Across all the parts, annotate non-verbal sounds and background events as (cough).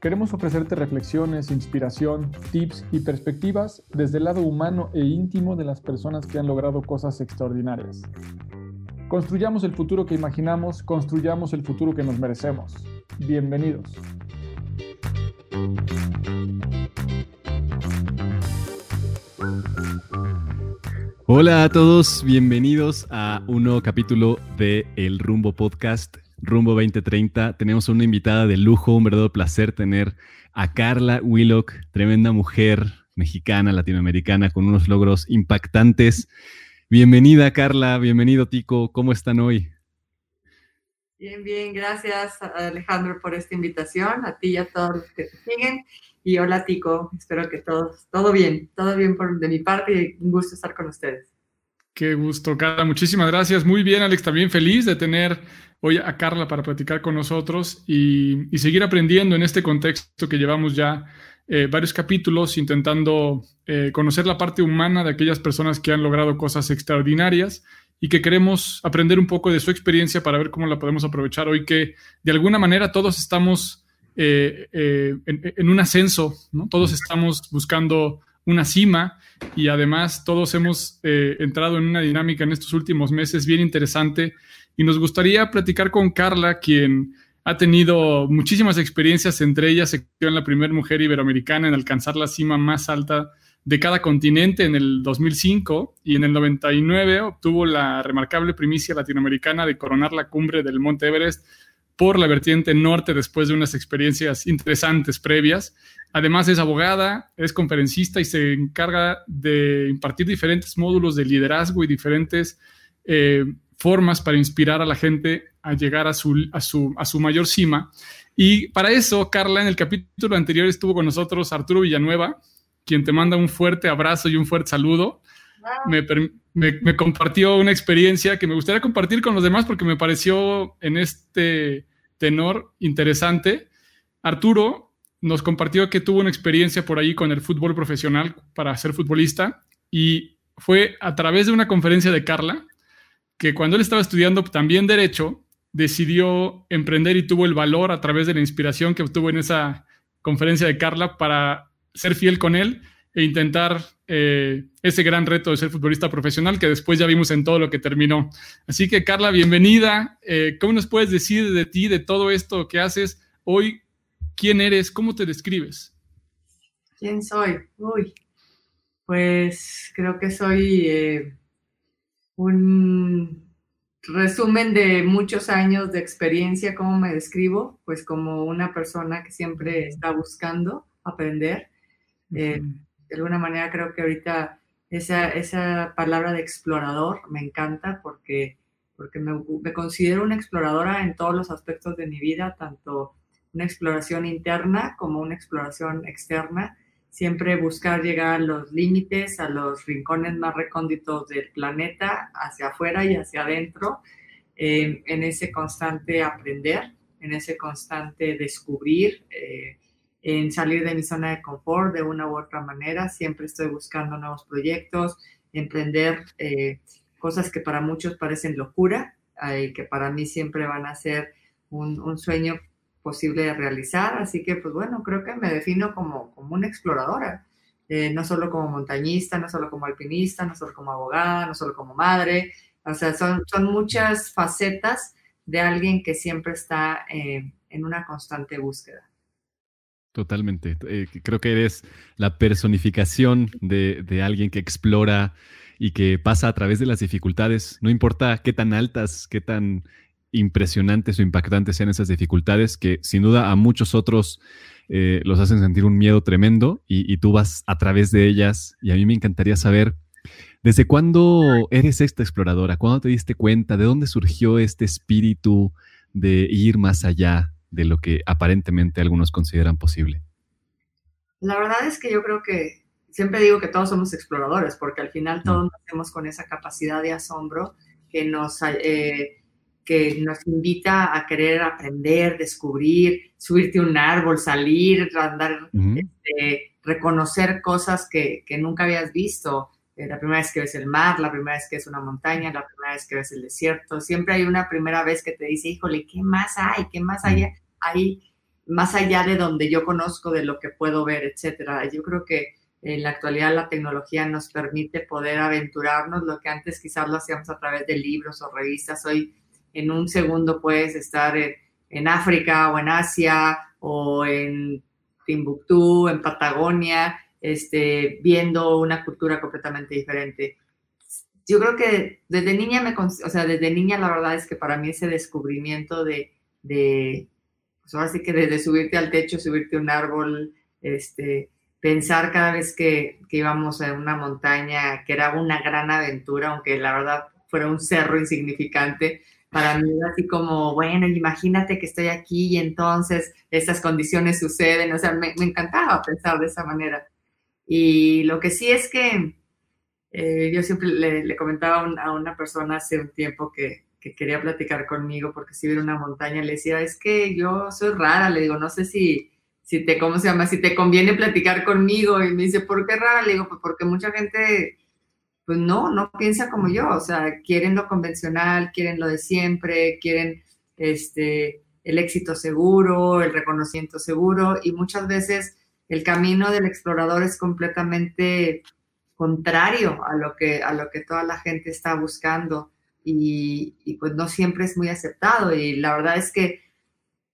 Queremos ofrecerte reflexiones, inspiración, tips y perspectivas desde el lado humano e íntimo de las personas que han logrado cosas extraordinarias. Construyamos el futuro que imaginamos, construyamos el futuro que nos merecemos. Bienvenidos. Hola a todos, bienvenidos a un nuevo capítulo de El Rumbo Podcast. Rumbo 2030. Tenemos una invitada de lujo, un verdadero placer tener a Carla Willock, tremenda mujer mexicana, latinoamericana, con unos logros impactantes. Bienvenida, Carla, bienvenido, Tico. ¿Cómo están hoy? Bien, bien, gracias Alejandro por esta invitación, a ti y a todos los que te siguen. Y hola Tico, espero que todos, todo bien, todo bien por, de mi parte y un gusto estar con ustedes. Qué gusto, Carla. Muchísimas gracias. Muy bien, Alex. También feliz de tener hoy a Carla para platicar con nosotros y, seguir aprendiendo en este contexto que llevamos ya eh, varios capítulos intentando eh, conocer la parte humana de aquellas personas que han logrado cosas extraordinarias y que queremos aprender un poco de su experiencia para ver cómo la podemos aprovechar hoy que de alguna manera todos estamos eh, en, en, un ascenso, ¿no? todos estamos buscando una cima y además todos hemos entrado en una dinámica en estos últimos meses bien interesante y nos gustaría platicar con Carla, quien ha tenido muchísimas experiencias, entre ellas se quedó en la primera mujer iberoamericana en alcanzar la cima más alta de cada continente en el 2005 y en el 99 obtuvo la remarcable primicia latinoamericana de coronar la cumbre del Monte Everest por la vertiente norte después de unas experiencias interesantes previas. Además es abogada, es conferencista y se encarga de impartir diferentes módulos de liderazgo y diferentes eh, formas para inspirar a la gente a llegar a su, a, su, a su mayor cima. Y para eso, Carla, en el capítulo anterior estuvo con nosotros Arturo Villanueva, quien te manda un fuerte abrazo y un fuerte saludo. Me, me, compartió una experiencia que me gustaría compartir con los demás porque me pareció en este tenor interesante. Arturo nos compartió que tuvo una experiencia por ahí con el fútbol profesional para ser futbolista y fue a través de una conferencia de Carla que cuando él estaba estudiando también derecho, decidió emprender y tuvo el valor a través de la inspiración que obtuvo en esa conferencia de Carla para ser fiel con él e intentar eh, ese gran reto de ser futbolista profesional que después ya vimos en todo lo que terminó. Así que Carla, bienvenida. Eh, ¿Cómo nos puedes decir de ti, de todo esto que haces hoy? ¿Quién eres? ¿Cómo te describes? ¿Quién soy? Uy, pues creo que soy eh, un resumen de muchos años de experiencia. ¿Cómo me describo? Pues como una persona que siempre está buscando aprender de alguna manera creo que ahorita esa, esa palabra de explorador me encanta porque, porque me, me, considero una exploradora en todos los aspectos de mi vida, tanto una exploración interna como una exploración externa. Siempre buscar llegar a los límites, a los rincones más recónditos del planeta, hacia afuera y hacia adentro, en ese constante aprender, en ese constante descubrir. Eh, en salir de mi zona de confort de una u otra manera. Siempre estoy buscando nuevos proyectos, emprender eh, cosas que para muchos parecen locura y que para mí siempre van a ser un, sueño posible de realizar. Así que, pues bueno, creo que me defino como, como una exploradora. Eh, no solo como montañista, no solo como alpinista, no solo como abogada, no solo como madre. O sea, son, son muchas facetas de alguien que siempre está eh, en una constante búsqueda. Totalmente. Eh, creo que eres la personificación de, de, alguien que explora y que pasa a través de las dificultades. No importa qué tan altas, qué tan impresionantes o impactantes sean esas dificultades, que sin duda a muchos otros eh, los hacen sentir un miedo tremendo y, tú vas a través de ellas. Y a mí me encantaría saber, ¿desde cuándo eres esta exploradora? ¿Cuándo te diste cuenta? ¿De dónde surgió este espíritu de ir más allá de lo que aparentemente algunos consideran posible? La verdad es que yo creo que siempre digo que todos somos exploradores, porque al final todos nacemos con esa capacidad de asombro que nos, eh, que nos invita a querer aprender, descubrir, subirte a un árbol, salir, andar, este, reconocer cosas que, que, nunca habías visto. Eh, la primera vez que ves el mar, la primera vez que ves una montaña, la primera vez que ves el desierto. Siempre hay una primera vez que te dice, híjole, ¿qué más hay? ¿Qué más hay, hay más allá de donde yo conozco, de lo que puedo ver, etcétera? Yo creo que en la actualidad la tecnología nos permite poder aventurarnos, lo que antes quizás lo hacíamos a través de libros o revistas. Hoy en un segundo puedes estar en, África o en Asia o en Timbuktu, en Patagonia, este, viendo una cultura completamente diferente. Yo creo que desde niña me, o sea, desde niña la verdad es que para mí ese descubrimiento de, de pues ahora sí que desde subirte al techo, subirte a un árbol, este, pensar cada vez que, que íbamos a una montaña que era una gran aventura, aunque la verdad fuera un cerro insignificante, para mí así como, bueno, imagínate que estoy aquí y entonces estas condiciones suceden, o sea, me, encantaba pensar de esa manera. Y lo que sí es que eh, yo siempre le, comentaba a una persona hace un tiempo que, que, quería platicar conmigo porque si viene una montaña, le decía, es que yo soy rara, le digo, no sé si, si te, ¿cómo se llama? Si te conviene platicar conmigo. Y me dice, ¿por qué rara? Le digo, pues porque mucha gente pues no, no piensa como yo, o sea, quieren lo convencional, quieren lo de siempre, quieren este, el éxito seguro, el reconocimiento seguro, y muchas veces el camino del explorador es completamente contrario a lo que, a lo que toda la gente está buscando y, pues no siempre es muy aceptado y la verdad es que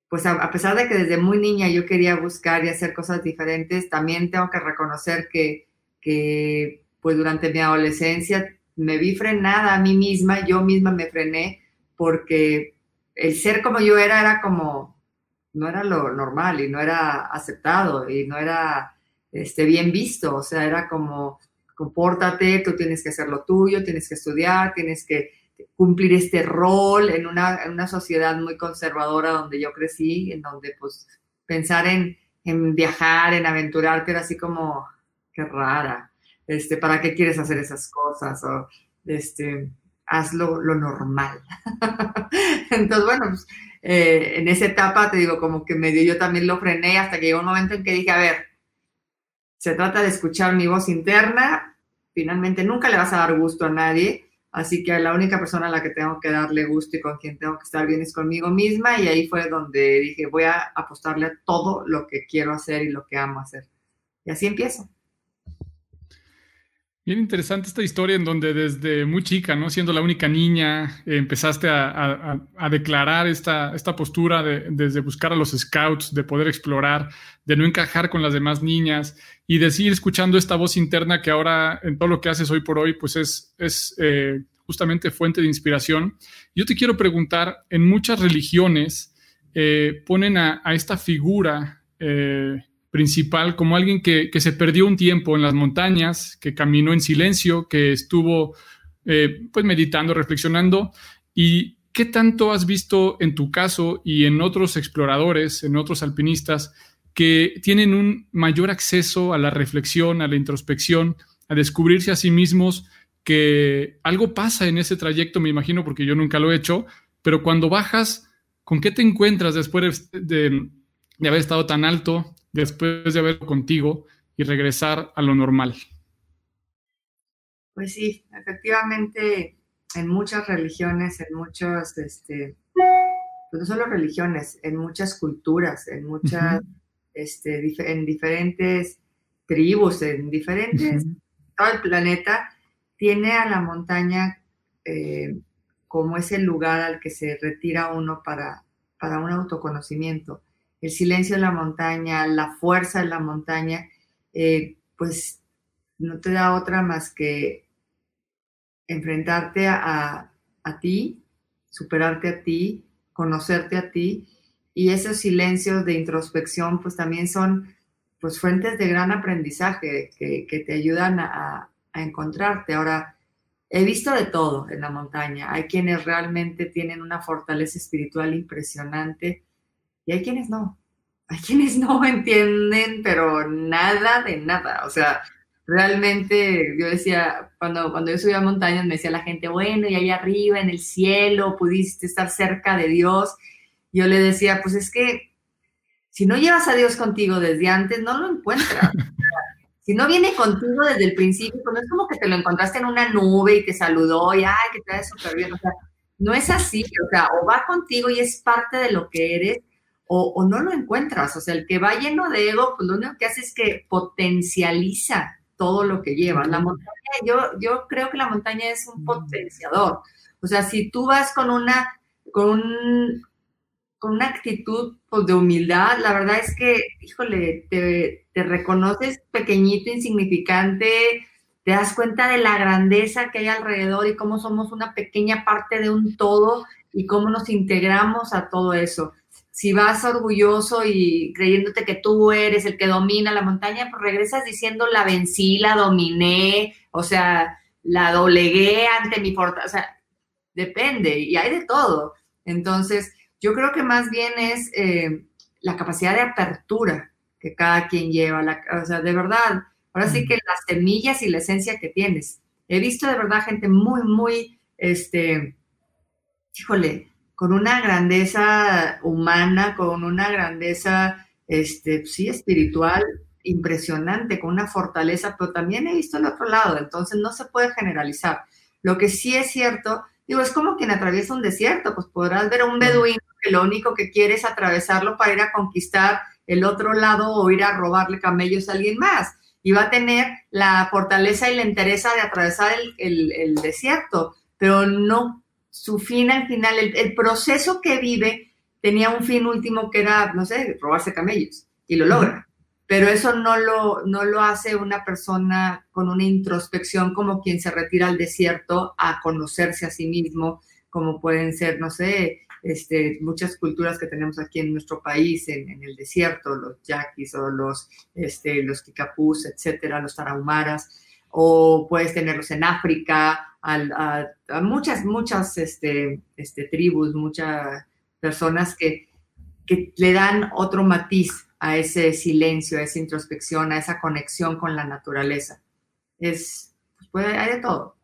pues a, pesar de que desde muy niña yo quería buscar y hacer cosas diferentes, también tengo que reconocer que, que pues durante mi adolescencia me vi frenada a mí misma, yo misma me frené porque el ser como yo era era como, no era lo normal y no era aceptado y no era este, bien visto, o sea, era como, compórtate, tú tienes que hacer lo tuyo, tienes que estudiar, tienes que cumplir este rol en una, una sociedad muy conservadora donde yo crecí, en donde pues pensar en, en viajar, en aventurarte era así como, qué rara este, ¿para qué quieres hacer esas cosas? O, este, hazlo lo normal. (laughs) Entonces, bueno, pues, eh, en esa etapa, te digo, como que medio yo también lo frené hasta que llegó un momento en que dije, a ver, se trata de escuchar mi voz interna, finalmente nunca le vas a dar gusto a nadie, así que la única persona a la que tengo que darle gusto y con quien tengo que estar bien es conmigo misma, y ahí fue donde dije, voy a apostarle a todo lo que quiero hacer y lo que amo hacer. Y así empiezo. Bien interesante esta historia en donde desde muy chica, ¿no? Siendo la única niña, empezaste a, declarar esta, esta postura de, desde buscar a los scouts, de poder explorar, de no encajar con las demás niñas y de seguir escuchando esta voz interna que ahora en todo lo que haces hoy por hoy, pues es, es eh, justamente fuente de inspiración. Yo te quiero preguntar, en muchas religiones eh, ponen a, esta figura eh, principal como alguien que, se perdió un tiempo en las montañas, que caminó en silencio, que estuvo eh, pues meditando, reflexionando. ¿Y qué tanto has visto en tu caso y en otros exploradores, en otros alpinistas, que tienen un mayor acceso a la reflexión, a la introspección, a descubrirse a sí mismos, que algo pasa en ese trayecto, me imagino, porque yo nunca lo he hecho, pero cuando bajas, ¿con qué te encuentras después de, de haber estado tan alto, después de haberlo contigo y regresar a lo normal. Pues sí, efectivamente, en muchas religiones, en muchas, este, pues no solo religiones, en muchas culturas, en muchas, este, en diferentes tribus, en diferentes, todo el planeta tiene a la montaña eh, como ese lugar al que se retira uno para, para un autoconocimiento el silencio de la montaña, la fuerza de la montaña, eh, pues no te da otra más que enfrentarte a, a ti, superarte a ti, conocerte a ti y esos silencios de introspección pues también son pues fuentes de gran aprendizaje que, te ayudan a, encontrarte. Ahora, he visto de todo en la montaña. Hay quienes realmente tienen una fortaleza espiritual impresionante y hay quienes no. Hay quienes no (laughs) entienden, pero nada de nada. O sea, realmente yo decía, cuando, cuando yo subía a montañas, me decía la gente, bueno, y ahí arriba en el cielo pudiste estar cerca de Dios. Yo le decía, pues es que si no llevas a Dios contigo desde antes, no lo encuentras. (laughs) si no viene contigo desde el principio, pues no es como que te lo encontraste en una nube y te saludó y, ay, que te ves súper bien. O sea, no es así. O sea, o va contigo y es parte de lo que eres, o, o, no lo encuentras. O sea, el que va lleno de ego, pues lo único que hace es que potencializa todo lo que lleva. La montaña, yo, yo creo que la montaña es un potenciador. O sea, si tú vas con una, con, con una actitud pues, de humildad, la verdad es que, híjole, te, te reconoces pequeñito, insignificante, te das cuenta de la grandeza que hay alrededor y cómo somos una pequeña parte de un todo y cómo nos integramos a todo eso si vas orgulloso y creyéndote que tú eres el que domina la montaña, pues regresas diciendo la vencí, la dominé, o sea, la doblegué ante mi fortaleza, o sea, depende y hay de todo. Entonces, yo creo que más bien es eh, la capacidad de apertura que cada quien lleva, o sea, de verdad, ahora sí que las semillas y la esencia que tienes. He visto de verdad gente muy, muy, este, híjole, con una grandeza humana, con una grandeza, este, sí, espiritual impresionante, con una fortaleza, pero también he visto el otro lado, entonces no se puede generalizar. Lo que sí es cierto, digo, es como quien atraviesa un desierto, pues podrás ver a un beduino que lo único que quiere es atravesarlo para ir a conquistar el otro lado o ir a robarle camellos a alguien más. Y va a tener la fortaleza y la entereza de atravesar el, el, el desierto, pero no su fin al final, el, proceso que vive tenía un fin último que era, no sé, robarse camellos y lo logra. Pero eso no lo, no lo hace una persona con una introspección como quien se retira al desierto a conocerse a sí mismo, como pueden ser, no sé, este, muchas culturas que tenemos aquí en nuestro país, en, el desierto, los yaquis o los, este, los kikapús, etcétera, los tarahumaras, o puedes tenerlos en África, a, muchas, muchas este, este, tribus, muchas personas que, que le dan otro matiz a ese silencio, a esa introspección, a esa conexión con la naturaleza. Es, pues hay de todo.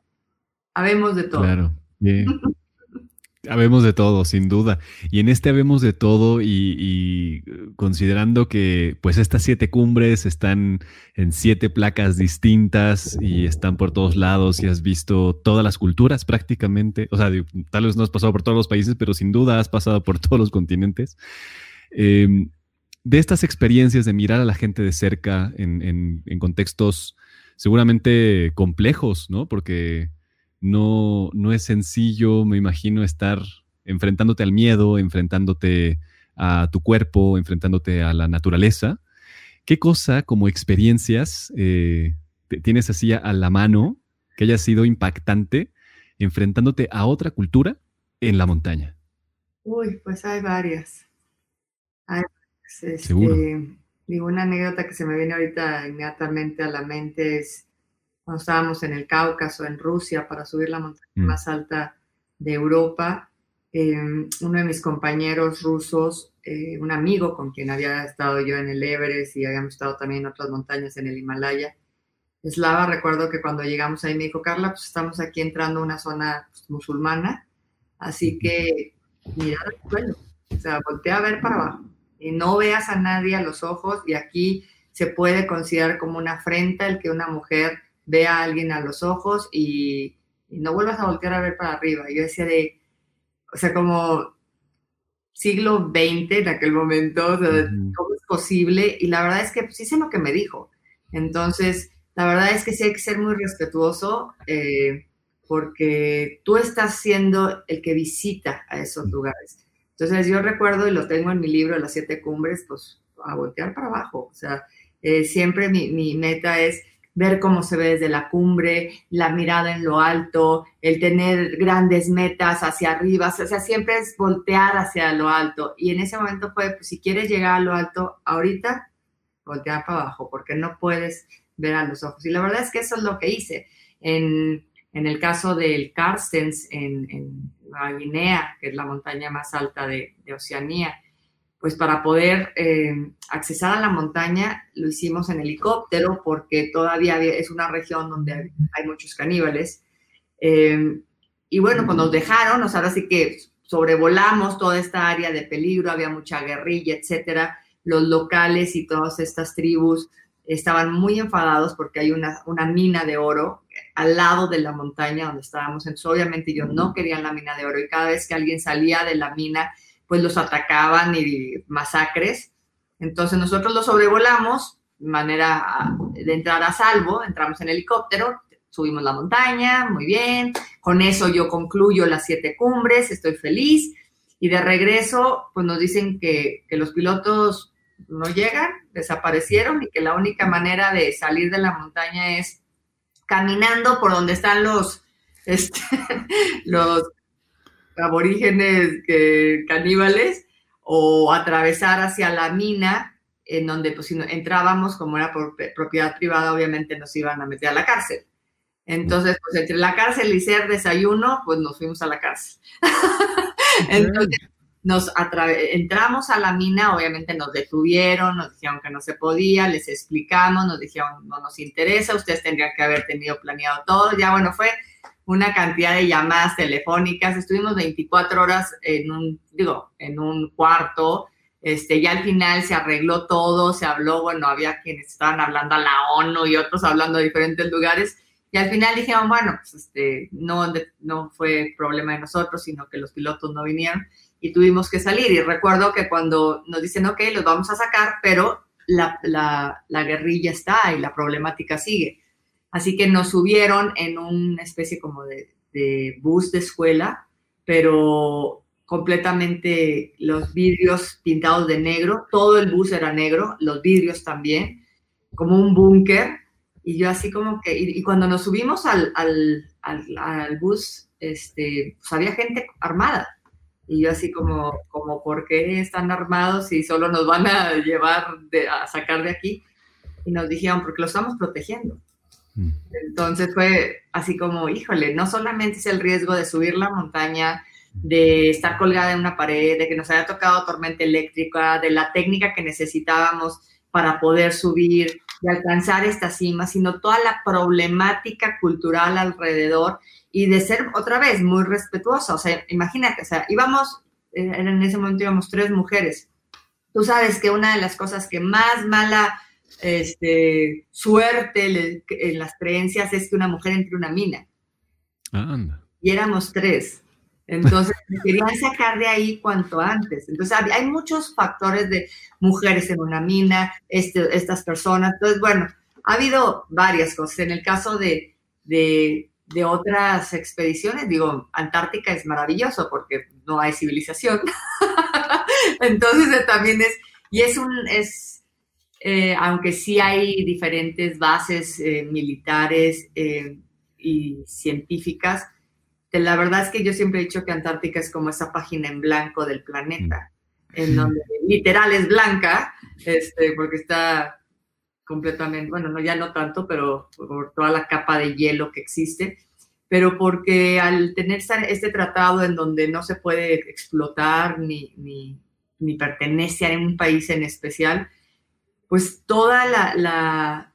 Habemos de todo. Claro. (laughs) Habemos de todo, sin duda. Y en este habemos de todo y, considerando que pues estas siete cumbres están en siete placas distintas y están por todos lados y has visto todas las culturas prácticamente, o sea, tal vez no has pasado por todos los países, pero sin duda has pasado por (laughs) todos los continentes. Em, de estas experiencias de mirar a la gente de cerca en, en contextos seguramente complejos, ¿no? Porque no, no es sencillo, me imagino, estar enfrentándote al miedo, enfrentándote a tu cuerpo, enfrentándote a la naturaleza. ¿Qué cosa como experiencias eh, tienes así a la mano que haya sido impactante enfrentándote a otra cultura en la montaña? Uy, pues hay varias. Hay, este, Seguro. Digo, una anécdota que se me viene ahorita inmediatamente a la mente es cuando estábamos en el Cáucaso, en Rusia, para subir la montaña mm. más alta de Europa, em, uno de mis compañeros rusos, eh, un amigo con quien había estado yo en el Everest y habíamos estado también en otras montañas en el Himalaya, Slava, recuerdo que cuando llegamos ahí me dijo, Carla, pues estamos aquí entrando a una zona pues, musulmana, así que mira el suelo, o sea, voltea a ver para abajo y no veas a nadie a los ojos y aquí se puede considerar como una afrenta el que una mujer ve a alguien a los ojos y, no vuelvas a voltear a ver para arriba. Yo decía de, o sea, como siglo XX en aquel momento, o sea, todo es posible y la verdad es que pues, sí sé lo que me dijo. Entonces, la verdad es que sí hay que ser muy respetuoso eh, porque tú estás siendo el que visita a esos lugares. Entonces yo recuerdo, y lo tengo en mi libro, Las Siete Cumbres, pues a voltear para abajo. O sea, eh, siempre mi, mi, meta es ver cómo se ve desde la cumbre, la mirada en lo alto, el tener grandes metas hacia arriba, o sea, siempre es voltear hacia lo alto. Y en ese momento fue, pues si quieres llegar a lo alto ahorita, voltear para abajo, porque no puedes ver a los ojos. Y la verdad es que eso es lo que hice. En, en el caso del Carstens, en, en Nueva Guinea, que es la montaña más alta de, de Oceanía, pues para poder eh, accesar a la montaña lo hicimos en helicóptero porque todavía es una región donde hay, muchos caníbales. Eh, y bueno, cuando nos dejaron, o sea, ahora sí que sobrevolamos toda esta área de peligro, había mucha guerrilla, etcétera. Los locales y todas estas tribus estaban muy enfadados porque hay una, una mina de oro al lado de la montaña donde estábamos. Entonces, obviamente, yo no quería la mina de oro y cada vez que alguien salía de la mina, pues los atacaban y masacres. Entonces nosotros los sobrevolamos manera de entrar a salvo, entramos en helicóptero, subimos la montaña, muy bien, con eso yo concluyo las siete cumbres, estoy feliz. Y de regreso pues nos dicen que, que los pilotos no llegan, desaparecieron y que la única manera de salir de la montaña es caminando por donde están los, este, (laughs) los aborígenes que, caníbales o atravesar hacia la mina, en donde pues si entrábamos, como era por propiedad privada, obviamente nos iban a meter a la cárcel. Entonces, pues entre la cárcel y ser desayuno, pues nos fuimos a la cárcel. (laughs) Entonces, nos entramos a la mina, obviamente nos detuvieron, nos dijeron que no se podía, les explicamos, nos dijeron no nos interesa, ustedes tendrían que haber tenido planeado todo. Ya bueno, fue una cantidad de llamadas telefónicas, estuvimos 24 horas en un, digo, en un cuarto, este, ya al final se arregló todo, se habló, bueno, había quienes estaban hablando a la ONU y otros hablando de diferentes lugares, y al final dijeron, bueno, pues este, no, no fue problema de nosotros, sino que los pilotos no vinieron y tuvimos que salir. Y recuerdo que cuando nos dicen, ok, los vamos a sacar, pero la, la, la guerrilla está y la problemática sigue. Así que nos subieron en una especie como de, bus de escuela, pero completamente los vidrios pintados de negro, todo el bus era negro, los vidrios también, como un búnker. Y yo así como que, y, cuando nos subimos al, al, bus, este, pues había gente armada. Y yo así como, como, ¿por qué están armados y solo nos van a llevar a sacar de aquí? Y nos dijeron, porque lo estamos protegiendo. Entonces fue así como, híjole, no solamente es el riesgo de subir la montaña, de estar colgada en una pared, de que nos haya tocado tormenta eléctrica, de la técnica que necesitábamos para poder subir y alcanzar esta cima, sino toda la problemática cultural alrededor y de ser otra vez muy respetuosa. O sea, imagínate, o sea, íbamos, eh, en ese momento íbamos tres mujeres. Tú sabes que una de las cosas que más mala este, suerte en las creencias es que una mujer entre una mina. Anda. Y éramos tres. Entonces, (laughs) querían sacar de ahí cuanto antes. Entonces, hay muchos factores de mujeres en una mina, este, estas personas. Entonces, bueno, ha habido varias cosas. En el caso de, de, de, otras expediciones, digo, Antártica es maravilloso porque no hay civilización. (laughs) Entonces, también es, y es un, es, eh, aunque sí hay diferentes bases eh, militares eh, y científicas, la verdad es que yo siempre he dicho que Antártica es como esa página en blanco del planeta, en donde literal es blanca, este, porque está completamente, bueno, no ya no tanto, pero por toda la capa de hielo que existe, pero porque al tener este tratado en donde no se puede explotar ni, ni, ni pertenece a un país en especial, pues toda la,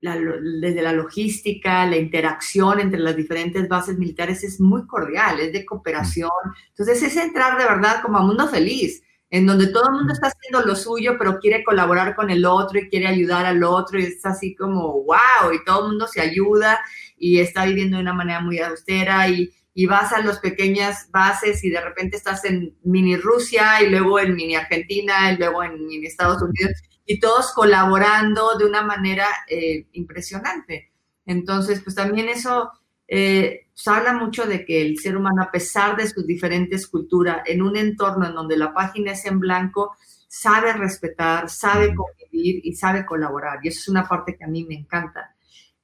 desde la logística, la interacción entre las diferentes bases militares es muy cordial, es de cooperación. Entonces es entrar de verdad como a mundo feliz, en donde todo el mundo está haciendo lo suyo, pero quiere colaborar con el otro y quiere ayudar al otro y es así como, wow, y todo el mundo se ayuda y está viviendo de una manera muy austera y, y vas a las pequeñas bases y de repente estás en mini Rusia y luego en mini Argentina y luego en mini Estados Unidos y todos colaborando de una manera eh, impresionante. Entonces, pues también eso eh, se habla mucho de que el ser humano, a pesar de sus diferentes culturas, en un entorno en donde la página es en blanco, sabe respetar, sabe convivir y sabe colaborar. Y eso es una parte que a mí me encanta.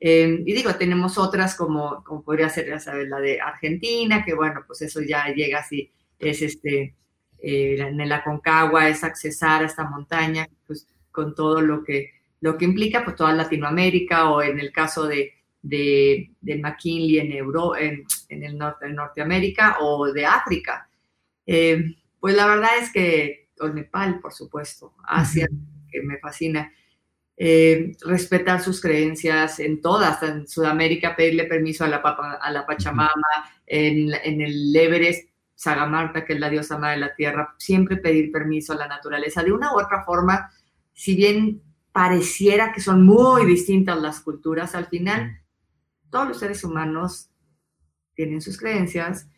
Eh, y digo, tenemos otras como, como podría ser, ya sabes, la de Argentina, que bueno, pues eso ya llega así, es este, eh, en el Aconcagua, es accesar a esta montaña, pues con todo lo que, lo que implica, pues toda Latinoamérica, o en el caso de, de, McKinley en, Euro, en, el norte de Norteamérica, o de África. Eh, pues la verdad es que, o Nepal, por supuesto, Asia, que me fascina eh, respetar sus creencias en todas, en Sudamérica pedirle permiso a la, a la Pachamama, en, en, el Everest, Sagamarta, que es la diosa madre de la tierra, siempre pedir permiso a la naturaleza. De una u otra forma, si bien pareciera que son muy distintas las culturas, al final todos los seres humanos tienen sus creencias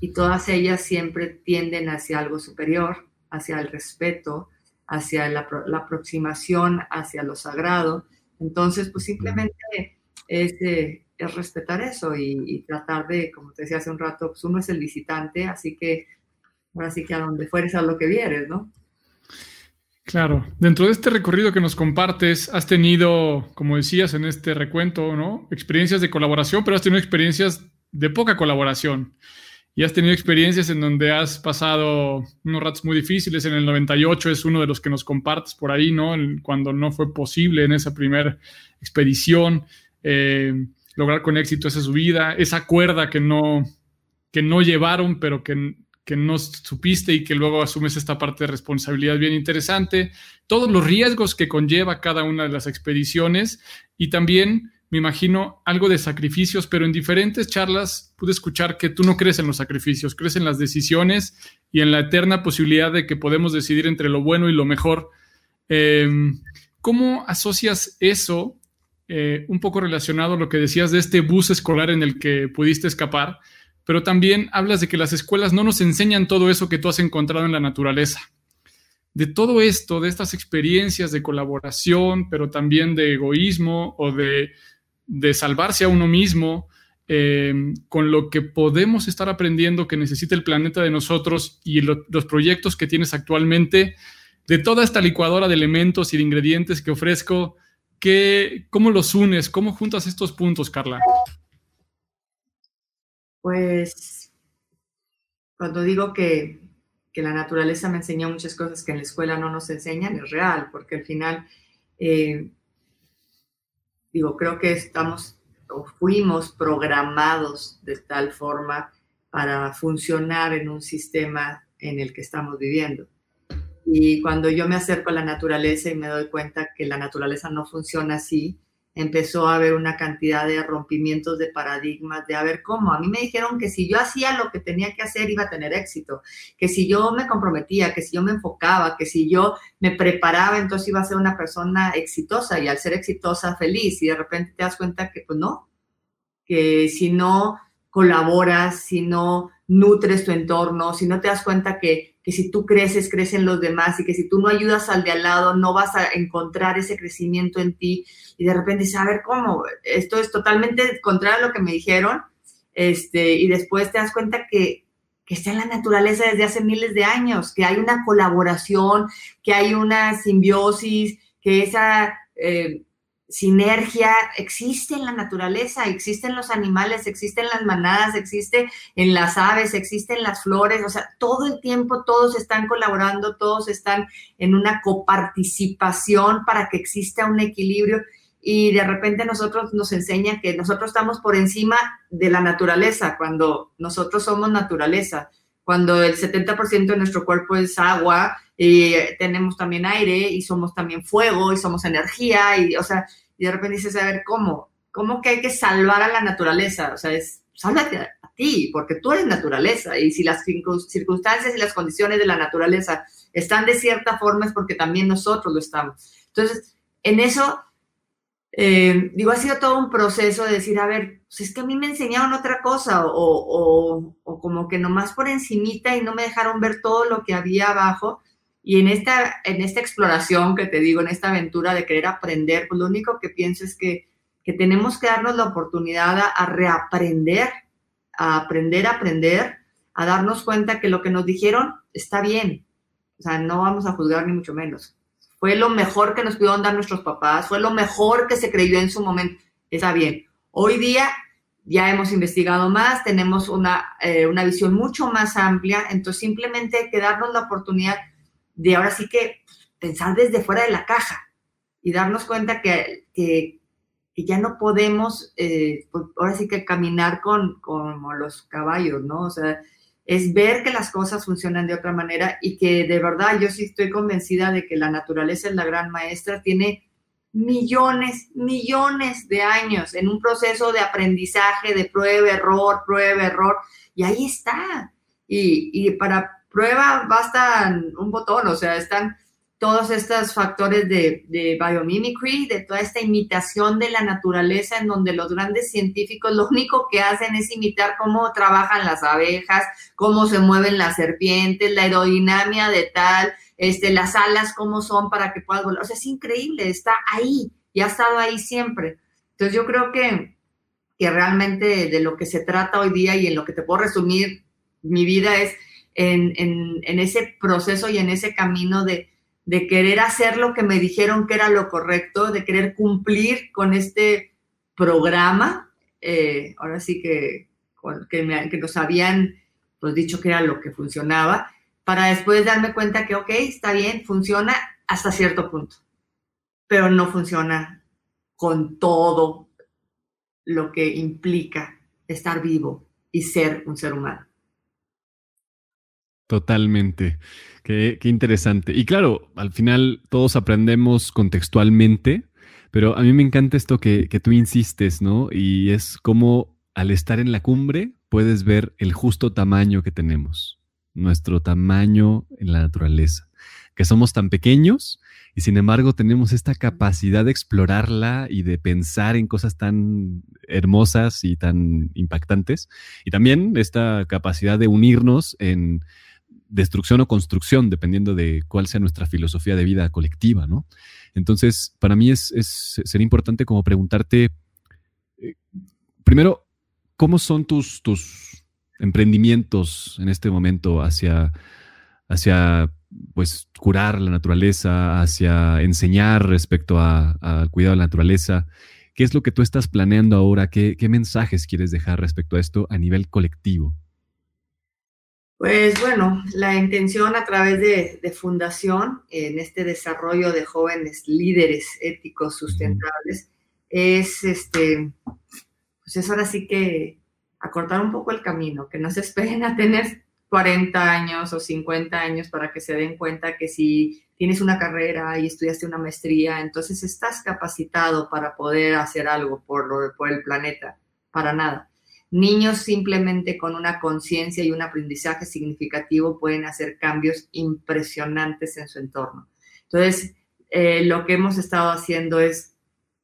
y todas ellas siempre tienden hacia algo superior, hacia el respeto, hacia la, aproximación hacia lo sagrado. Entonces, pues simplemente es, eh, es respetar eso y, tratar de, como te decía hace un rato, pues uno es el visitante, así que ahora sí que a donde fueres a lo que vieres, ¿no? Claro, dentro de este recorrido que nos compartes, has tenido, como decías en este recuento, ¿no? Experiencias de colaboración, pero has tenido experiencias de poca colaboración y has tenido experiencias en donde has pasado unos ratos muy difíciles. En el 98 es uno de los que nos compartes por ahí, ¿no? Cuando no fue posible en esa primera expedición eh, lograr con éxito esa subida, esa cuerda que no, que no llevaron, pero que, que no supiste y que luego asumes esta parte de responsabilidad bien interesante. Todos los riesgos que conlleva cada una de las expediciones y también me imagino algo de sacrificios, pero en diferentes charlas pude escuchar que tú no crees en los sacrificios, crees en las decisiones y en la eterna posibilidad de que podemos decidir entre lo bueno y lo mejor. Em, ¿Cómo asocias eso, eh, un poco relacionado a lo que decías de este bus escolar en el que pudiste escapar, pero también hablas de que las escuelas no nos enseñan todo eso que tú has encontrado en la naturaleza? de todo esto, de estas experiencias de colaboración, pero también de egoísmo o de de salvarse a uno mismo, eh, con lo que podemos estar aprendiendo que necesita el planeta de nosotros y los proyectos que tienes actualmente, de toda esta licuadora de elementos y de ingredientes que ofrezco, ¿qué, ¿cómo los unes? ¿Cómo juntas estos puntos, Carla? Pues cuando digo que, la naturaleza me enseñó muchas cosas que en la escuela no nos enseñan, es real, porque al final... Eh, digo, creo que estamos o fuimos programados de tal forma para funcionar en un sistema en el que estamos viviendo. Y cuando yo me acerco a la naturaleza y me doy cuenta que la naturaleza no funciona así, empezó a haber una cantidad de rompimientos de paradigmas, de a ver cómo. A mí me dijeron que si yo hacía lo que tenía que hacer iba a tener éxito, que si yo me comprometía, que si yo me enfocaba, que si yo me preparaba, entonces iba a ser una persona exitosa y al ser exitosa, feliz. Y de repente te das cuenta que pues no, que si no colaboras, si no nutres tu entorno, si no te das cuenta que que si tú creces, crecen los demás y que si tú no ayudas al de al lado, no vas a encontrar ese crecimiento en ti y de repente dices, a ver, ¿cómo? Esto es totalmente contrario a lo que me dijeron este, y después te das cuenta que, que está en la naturaleza desde hace miles de años, que hay una colaboración, que hay una simbiosis, que esa... Eh, sinergia existe en la naturaleza, existe en los animales, existe en las manadas, existe en las aves, existe en las flores, o sea, todo el tiempo todos están colaborando, todos están en una coparticipación para que exista un equilibrio y de repente nosotros nos enseña que nosotros estamos por encima de la naturaleza cuando nosotros somos naturaleza, cuando el 70% de nuestro cuerpo es agua y tenemos también aire y somos también fuego y somos energía y, o sea, y de repente dices, a ver, ¿cómo? ¿Cómo que hay que salvar a la naturaleza? O sea, es, sálvate a, ti, porque tú eres naturaleza y si las circunstancias y las condiciones de la naturaleza están de cierta forma es porque también nosotros lo estamos. Entonces, en eso, eh, digo, ha sido todo un proceso de decir, a ver, pues es que a mí me enseñaron otra cosa o, o, como que nomás por encimita y no me dejaron ver todo lo que había abajo y en esta, en esta exploración que te digo, en esta aventura de querer aprender, pues lo único que pienso es que que tenemos que darnos la oportunidad a, reaprender, a aprender a aprender, a darnos cuenta que lo que nos dijeron está bien. O sea, no vamos a juzgar ni mucho menos. Fue lo mejor que nos pudieron dar nuestros papás, fue lo mejor que se creyó en su momento. Está bien. Hoy día ya hemos investigado más, tenemos una, eh, una visión mucho más amplia, entonces simplemente hay que darnos la oportunidad de ahora sí que pensar desde fuera de la caja y darnos cuenta que, que, ya no podemos, eh, pues, ahora sí que caminar con, como los caballos, ¿no? O sea, es ver que las cosas funcionan de otra manera y que de verdad yo sí estoy convencida de que la naturaleza es la gran maestra, tiene millones, millones de años en un proceso de aprendizaje, de prueba, error, prueba, error, y ahí está. Y, y para prueba basta un botón, o sea, están todos estos factores de, de, biomimicry, de toda esta imitación de la naturaleza, en donde los grandes científicos lo único que hacen es imitar cómo trabajan las abejas, cómo se mueven las serpientes, la aerodinámica de tal, este, las alas, cómo son para que puedas volar. O sea, es increíble, está ahí y ha estado ahí siempre. Entonces yo creo que, que realmente de lo que se trata hoy día y en lo que te puedo resumir mi vida es en, en, en ese proceso y en ese camino de de querer hacer lo que me dijeron que era lo correcto, de querer cumplir con este programa. Eh, ahora sí que, que, que, nos habían pues, dicho que era lo que funcionaba, para después darme cuenta que, ok, está bien, funciona hasta cierto punto, pero no funciona con todo lo que implica estar vivo y ser un ser humano. Totalmente. Qué, interesante. Y claro, al final todos aprendemos contextualmente, pero a mí me encanta esto que, que tú insistes, ¿no? Y es como al estar en la cumbre puedes ver el justo tamaño que tenemos, nuestro tamaño en la naturaleza, que somos tan pequeños y sin embargo tenemos esta capacidad de explorarla y de pensar en cosas tan hermosas y tan impactantes, y también esta capacidad de unirnos en destrucción o construcción, dependiendo de cuál sea nuestra filosofía de vida colectiva, ¿no? Entonces, para mí es, es sería importante como preguntarte, eh, primero, ¿cómo son tus, tus emprendimientos en este momento hacia, hacia pues, curar la naturaleza, hacia enseñar respecto al cuidado de la naturaleza? ¿Qué es lo que tú estás planeando ahora? ¿Qué, ¿Qué mensajes quieres dejar respecto a esto a nivel colectivo? Pues bueno, la intención a través de, Fundación, en este desarrollo de jóvenes líderes éticos sustentables, es este, pues es ahora sí que acortar un poco el camino, que no se esperen a tener 40 años o 50 años para que se den cuenta que si tienes una carrera y estudiaste una maestría, entonces estás capacitado para poder hacer algo por, por el planeta, para nada Niños simplemente con una conciencia y un aprendizaje significativo pueden hacer cambios impresionantes en su entorno. Entonces, eh, lo que hemos estado haciendo es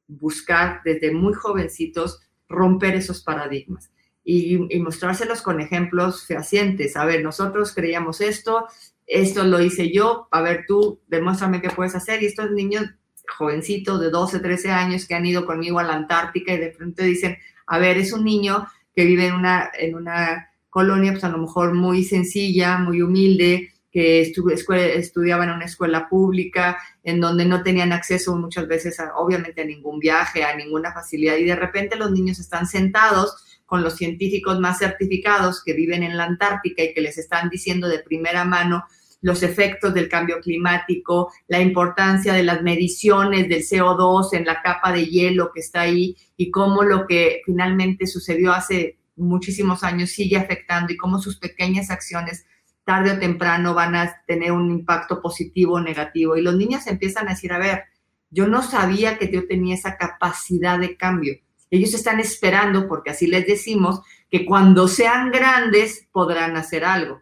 buscar desde muy jovencitos romper esos paradigmas y, y, mostrárselos con ejemplos fehacientes. A ver, nosotros creíamos esto, esto lo hice yo, a ver tú, demuéstrame qué puedes hacer. Y estos niños jovencitos de 12, 13 años que han ido conmigo a la Antártica y de frente dicen, a ver, es un niño que vive en una, en una colonia, pues a lo mejor muy sencilla, muy humilde, que estudiaba en una escuela pública, en donde no tenían acceso muchas veces, obviamente, a ningún viaje, a ninguna facilidad, y de repente los niños están sentados con los científicos más certificados que viven en la Antártica y que les están diciendo de primera mano los efectos del cambio climático, la importancia de las mediciones del CO2 en la capa de hielo que está ahí y cómo lo que finalmente sucedió hace muchísimos años sigue afectando y cómo sus pequeñas acciones tarde o temprano van a tener un impacto positivo o negativo. Y los niños empiezan a decir, a ver, yo no sabía que yo tenía esa capacidad de cambio. Ellos están esperando, porque así les decimos, que cuando sean grandes podrán hacer algo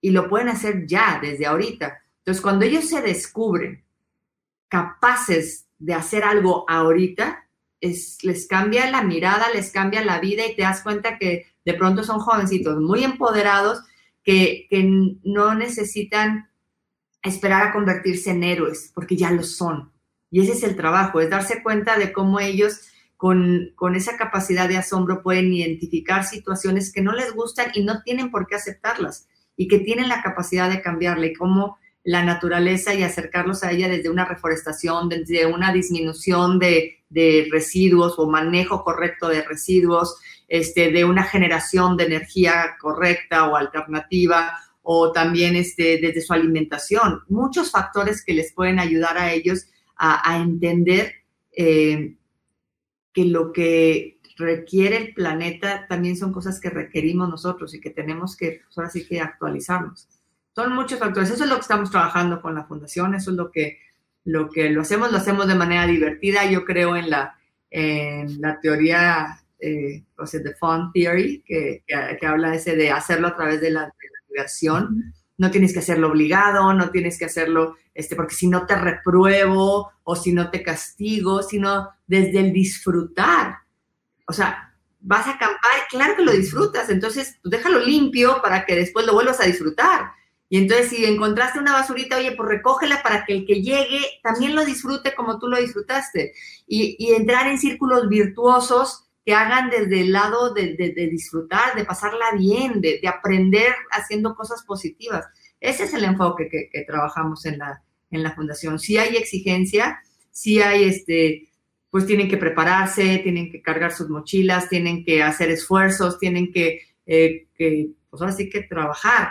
y lo pueden hacer ya, desde ahorita. Entonces, cuando ellos se descubren capaces de hacer algo ahorita, es, les cambia la mirada, les cambia la vida y te das cuenta que de pronto son jovencitos muy empoderados que, que no necesitan esperar a convertirse en héroes, porque ya lo son. Y ese es el trabajo, es darse cuenta de cómo ellos con, con, esa capacidad de asombro pueden identificar situaciones que no les gustan y no tienen por qué aceptarlas y que tienen la capacidad de cambiarle cómo la naturaleza y acercarlos a ella desde una reforestación, desde una disminución de, de residuos o manejo correcto de residuos, este, de una generación de energía correcta o alternativa, o también este, desde su alimentación. Muchos factores que les pueden ayudar a ellos a, entender eh, que lo que requiere el planeta también son cosas que requerimos nosotros y que tenemos que, pues, ahora sí que actualizarnos. Son muchos factores. Eso es lo que estamos trabajando con la fundación, eso es lo que lo, que lo hacemos, lo hacemos de manera divertida. Yo creo en la, en la teoría eh, o sea, de Fun Theory, que, que, habla ese de hacerlo a través de la, diversión. No tienes que hacerlo obligado, no tienes que hacerlo este, porque si no te repruebo o si no te castigo, sino desde el disfrutar. O sea, vas a acampar, claro que lo disfrutas, entonces pues, déjalo limpio para que después lo vuelvas a disfrutar. Y entonces si encontraste una basurita, oye, pues recógela para que el que llegue también lo disfrute como tú lo disfrutaste. Y, entrar en círculos virtuosos que hagan desde el lado de, de, disfrutar, de pasarla bien, de, de, aprender haciendo cosas positivas. Ese es el enfoque que, trabajamos en la, en la fundación. Si hay exigencia, si hay este, pues tienen que prepararse, tienen que cargar sus mochilas, tienen que hacer esfuerzos, tienen que, eh, que pues ahora sí que trabajar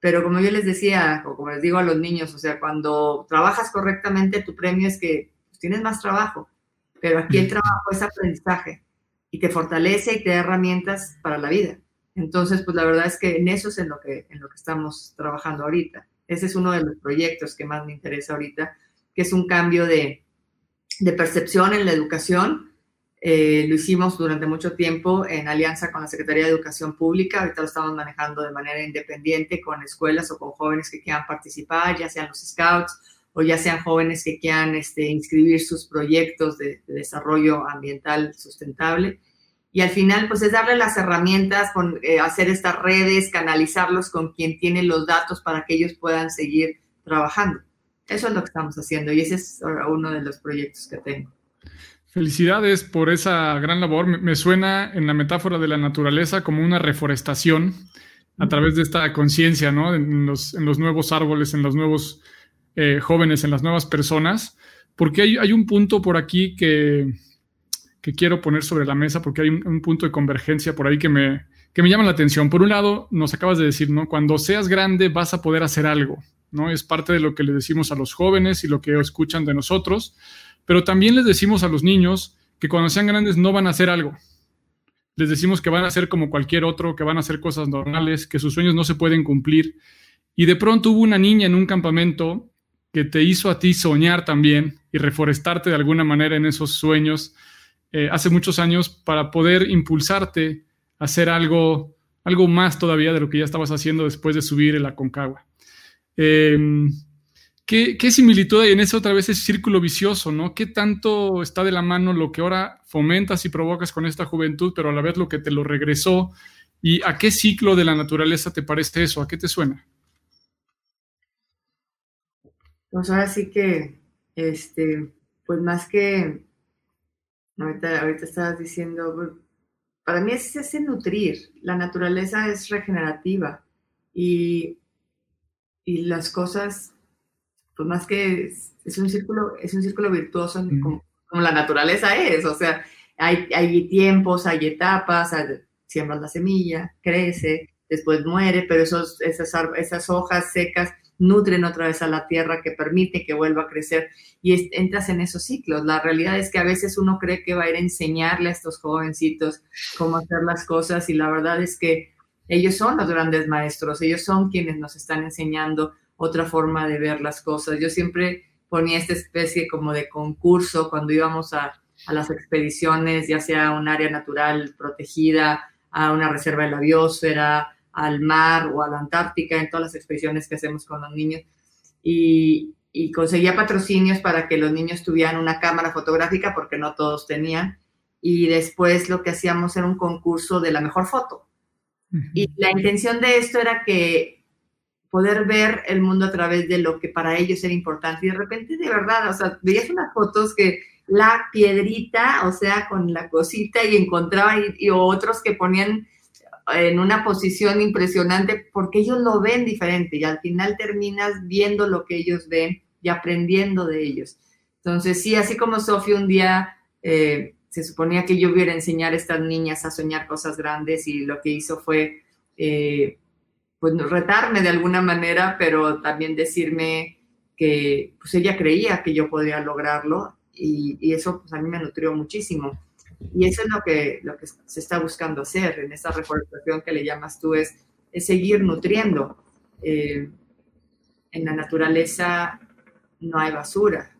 pero como yo les decía, o como les digo a los niños, o sea, cuando trabajas correctamente, tu premio es que pues, tienes más trabajo, pero aquí el trabajo es aprendizaje y te fortalece y te da herramientas para la vida. Entonces, pues la verdad es que en eso es en lo que, en lo que estamos trabajando ahorita. Ese es uno de los proyectos que más me interesa ahorita, que es un cambio de, de percepción en la educación eh, lo hicimos durante mucho tiempo en alianza con la Secretaría de Educación Pública. Ahorita lo estamos manejando de manera independiente con escuelas o con jóvenes que quieran participar, ya sean los scouts o ya sean jóvenes que quieran este, inscribir sus proyectos de, desarrollo ambiental sustentable. Y al final, pues es darle las herramientas, con, eh, hacer estas redes, canalizarlos con quien tiene los datos para que ellos puedan seguir trabajando. Eso es lo que estamos haciendo y ese es uno de los proyectos que tengo. Felicidades por esa gran labor. Me, suena en la metáfora de la naturaleza como una reforestación a través de esta conciencia, ¿no? En los, nuevos árboles, en los nuevos eh, jóvenes, en las nuevas personas. Porque hay, un punto por aquí que, que, quiero poner sobre la mesa, porque hay un, punto de convergencia por ahí que me, que me llama la atención. Por un lado, nos acabas de decir, ¿no? Cuando seas grande vas a poder hacer algo, ¿no? Es parte de lo que le decimos a los jóvenes y lo que escuchan de nosotros pero también les decimos a los niños que cuando sean grandes no van a hacer algo. Les decimos que van a ser como cualquier otro, que van a hacer cosas normales, que sus sueños no se pueden cumplir. Y de pronto hubo una niña en un campamento que te hizo a ti soñar también y reforestarte de alguna manera en esos sueños eh, hace muchos años para poder impulsarte a hacer algo, algo más todavía de lo que ya estabas haciendo después de subir el Aconcagua. Eh, ¿Qué, similitud hay en eso otra vez ese círculo vicioso, ¿no? ¿Qué tanto está de la mano lo que ahora fomentas y provocas con esta juventud, pero a la vez lo que te lo regresó? ¿Y a qué ciclo de la naturaleza te parece eso? ¿A qué te suena? Pues ahora sí que, este, pues más que, ahorita, ahorita estabas diciendo, pues, para mí es ese nutrir, la naturaleza es regenerativa y, y las cosas pues más que es, un círculo, es un círculo virtuoso como, la naturaleza es, o sea, hay, hay tiempos, hay etapas, siembras la semilla, crece, después muere, pero esos, esas, esas hojas secas nutren otra vez a la tierra que permite que vuelva a crecer y entras en esos ciclos. La realidad es que a veces uno cree que va a ir a enseñarle a estos jovencitos cómo hacer las cosas y la verdad es que ellos son los grandes maestros, ellos son quienes nos están enseñando otra forma de ver las cosas. Yo siempre ponía esta especie como de concurso cuando íbamos a, las expediciones, ya sea a un área natural protegida, a una reserva de la biosfera, al mar o a la Antártica, en todas las expediciones que hacemos con los niños. Y, conseguía patrocinios para que los niños tuvieran una cámara fotográfica, porque no todos tenían. Y después lo que hacíamos era un concurso de la mejor foto. Y la intención de esto era que poder ver el mundo a través de lo que para ellos era importante. Y de repente, de verdad, o sea, veías unas fotos que la piedrita, o sea, con la cosita y encontraban, y, otros que ponían en una posición impresionante porque ellos lo ven diferente y al final terminas viendo lo que ellos ven y aprendiendo de ellos. Entonces, sí, así como Sofía un día eh, se suponía que yo iba a enseñar a estas niñas a soñar cosas grandes y lo que hizo fue, eh, pues, retarme de alguna manera, pero también decirme que, pues, ella creía que yo podía lograrlo y, eso, pues, a mí me nutrió muchísimo. Y eso es lo que, lo que se está buscando hacer en esta reforestación que le llamas tú, es, es seguir nutriendo. Eh, en la naturaleza no hay basura.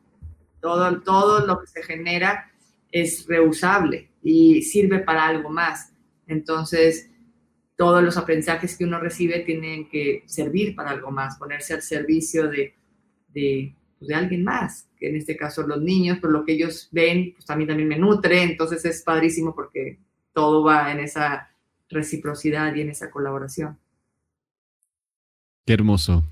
Todo, todo lo que se genera es reusable y sirve para algo más. Entonces, todos los aprendizajes que uno recibe tienen que servir para algo más, ponerse al servicio de, de, pues, alguien más, que en este caso los niños, por lo que ellos ven, pues también, también me nutre, entonces es padrísimo porque todo va en esa reciprocidad y en esa colaboración. Qué hermoso.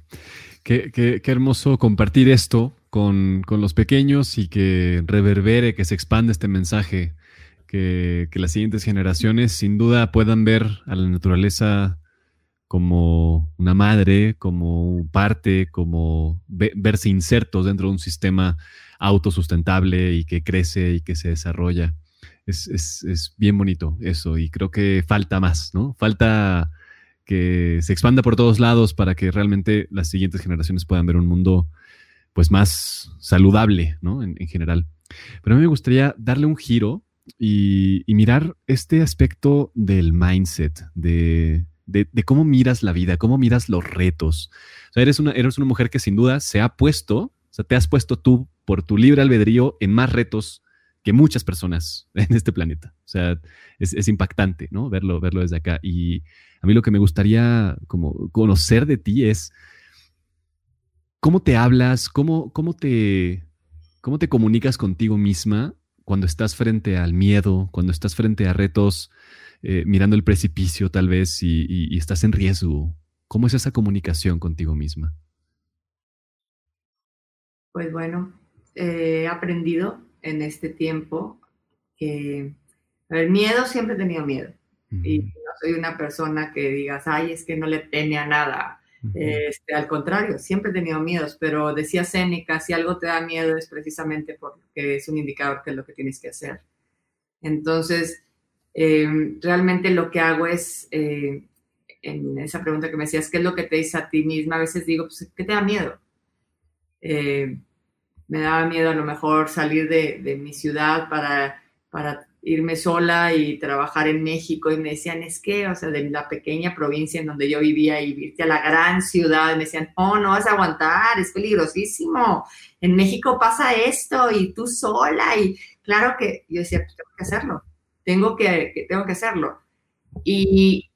Qué, qué hermoso compartir esto con, los pequeños y que reverbere, que se expande este mensaje, que, las siguientes generaciones sin duda puedan ver a la naturaleza como una madre, como parte, como verse insertos dentro de un sistema autosustentable y que crece y que se desarrolla. Es, es, bien bonito eso y creo que falta más, ¿no? Falta que se expanda por todos lados para que realmente las siguientes generaciones puedan ver un mundo pues más saludable, ¿no? En, general. Pero a mí me gustaría darle un giro y, mirar este aspecto del mindset, de, cómo miras la vida, cómo miras los retos. O sea, eres una, eres una mujer que sin duda se ha puesto, o sea, te has puesto tú por tu libre albedrío en más retos que muchas personas (laughs) en este planeta. O sea, es, impactante, ¿no? Verlo, verlo desde acá. Y a mí lo que me gustaría como conocer de ti es ¿Cómo te hablas? ¿Cómo, cómo, te, ¿Cómo te comunicas contigo misma cuando estás frente al miedo, cuando estás frente a retos, eh, mirando el precipicio tal vez y, estás en riesgo? ¿Cómo es esa comunicación contigo misma? Pues bueno, he aprendido en este tiempo que el miedo siempre he tenido miedo. Y no soy una persona que digas, ay, es que no le teme a nada este, al contrario, siempre he tenido miedos, pero decía Séneca, si algo te da miedo es precisamente porque es un indicador que es lo que tienes que hacer. Entonces, em, realmente lo que hago es, eh, en esa pregunta que me decías, ¿qué es lo que te dice a ti misma? A veces digo, pues, ¿qué te da miedo? Eh, me daba miedo a lo mejor salir de, de mi ciudad para, para irme sola y trabajar en México y me decían, es que, o sea, de la pequeña provincia en donde yo vivía y irte a la gran ciudad, me decían, oh, no vas a aguantar, es peligrosísimo, en México pasa esto y tú sola y claro que yo decía, pues tengo que hacerlo, tengo que, tengo que hacerlo. Y,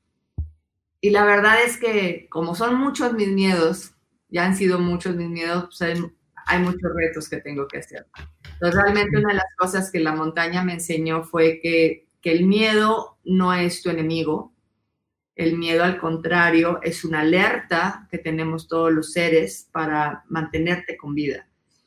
y la verdad es que como son muchos mis miedos, ya han sido muchos mis miedos, pues hay, hay muchos retos que tengo que hacer. Entonces, realmente una de las cosas que la montaña me enseñó fue que, que el miedo no es tu enemigo, el miedo al contrario es una alerta que tenemos todos los seres para mantenerte con vida.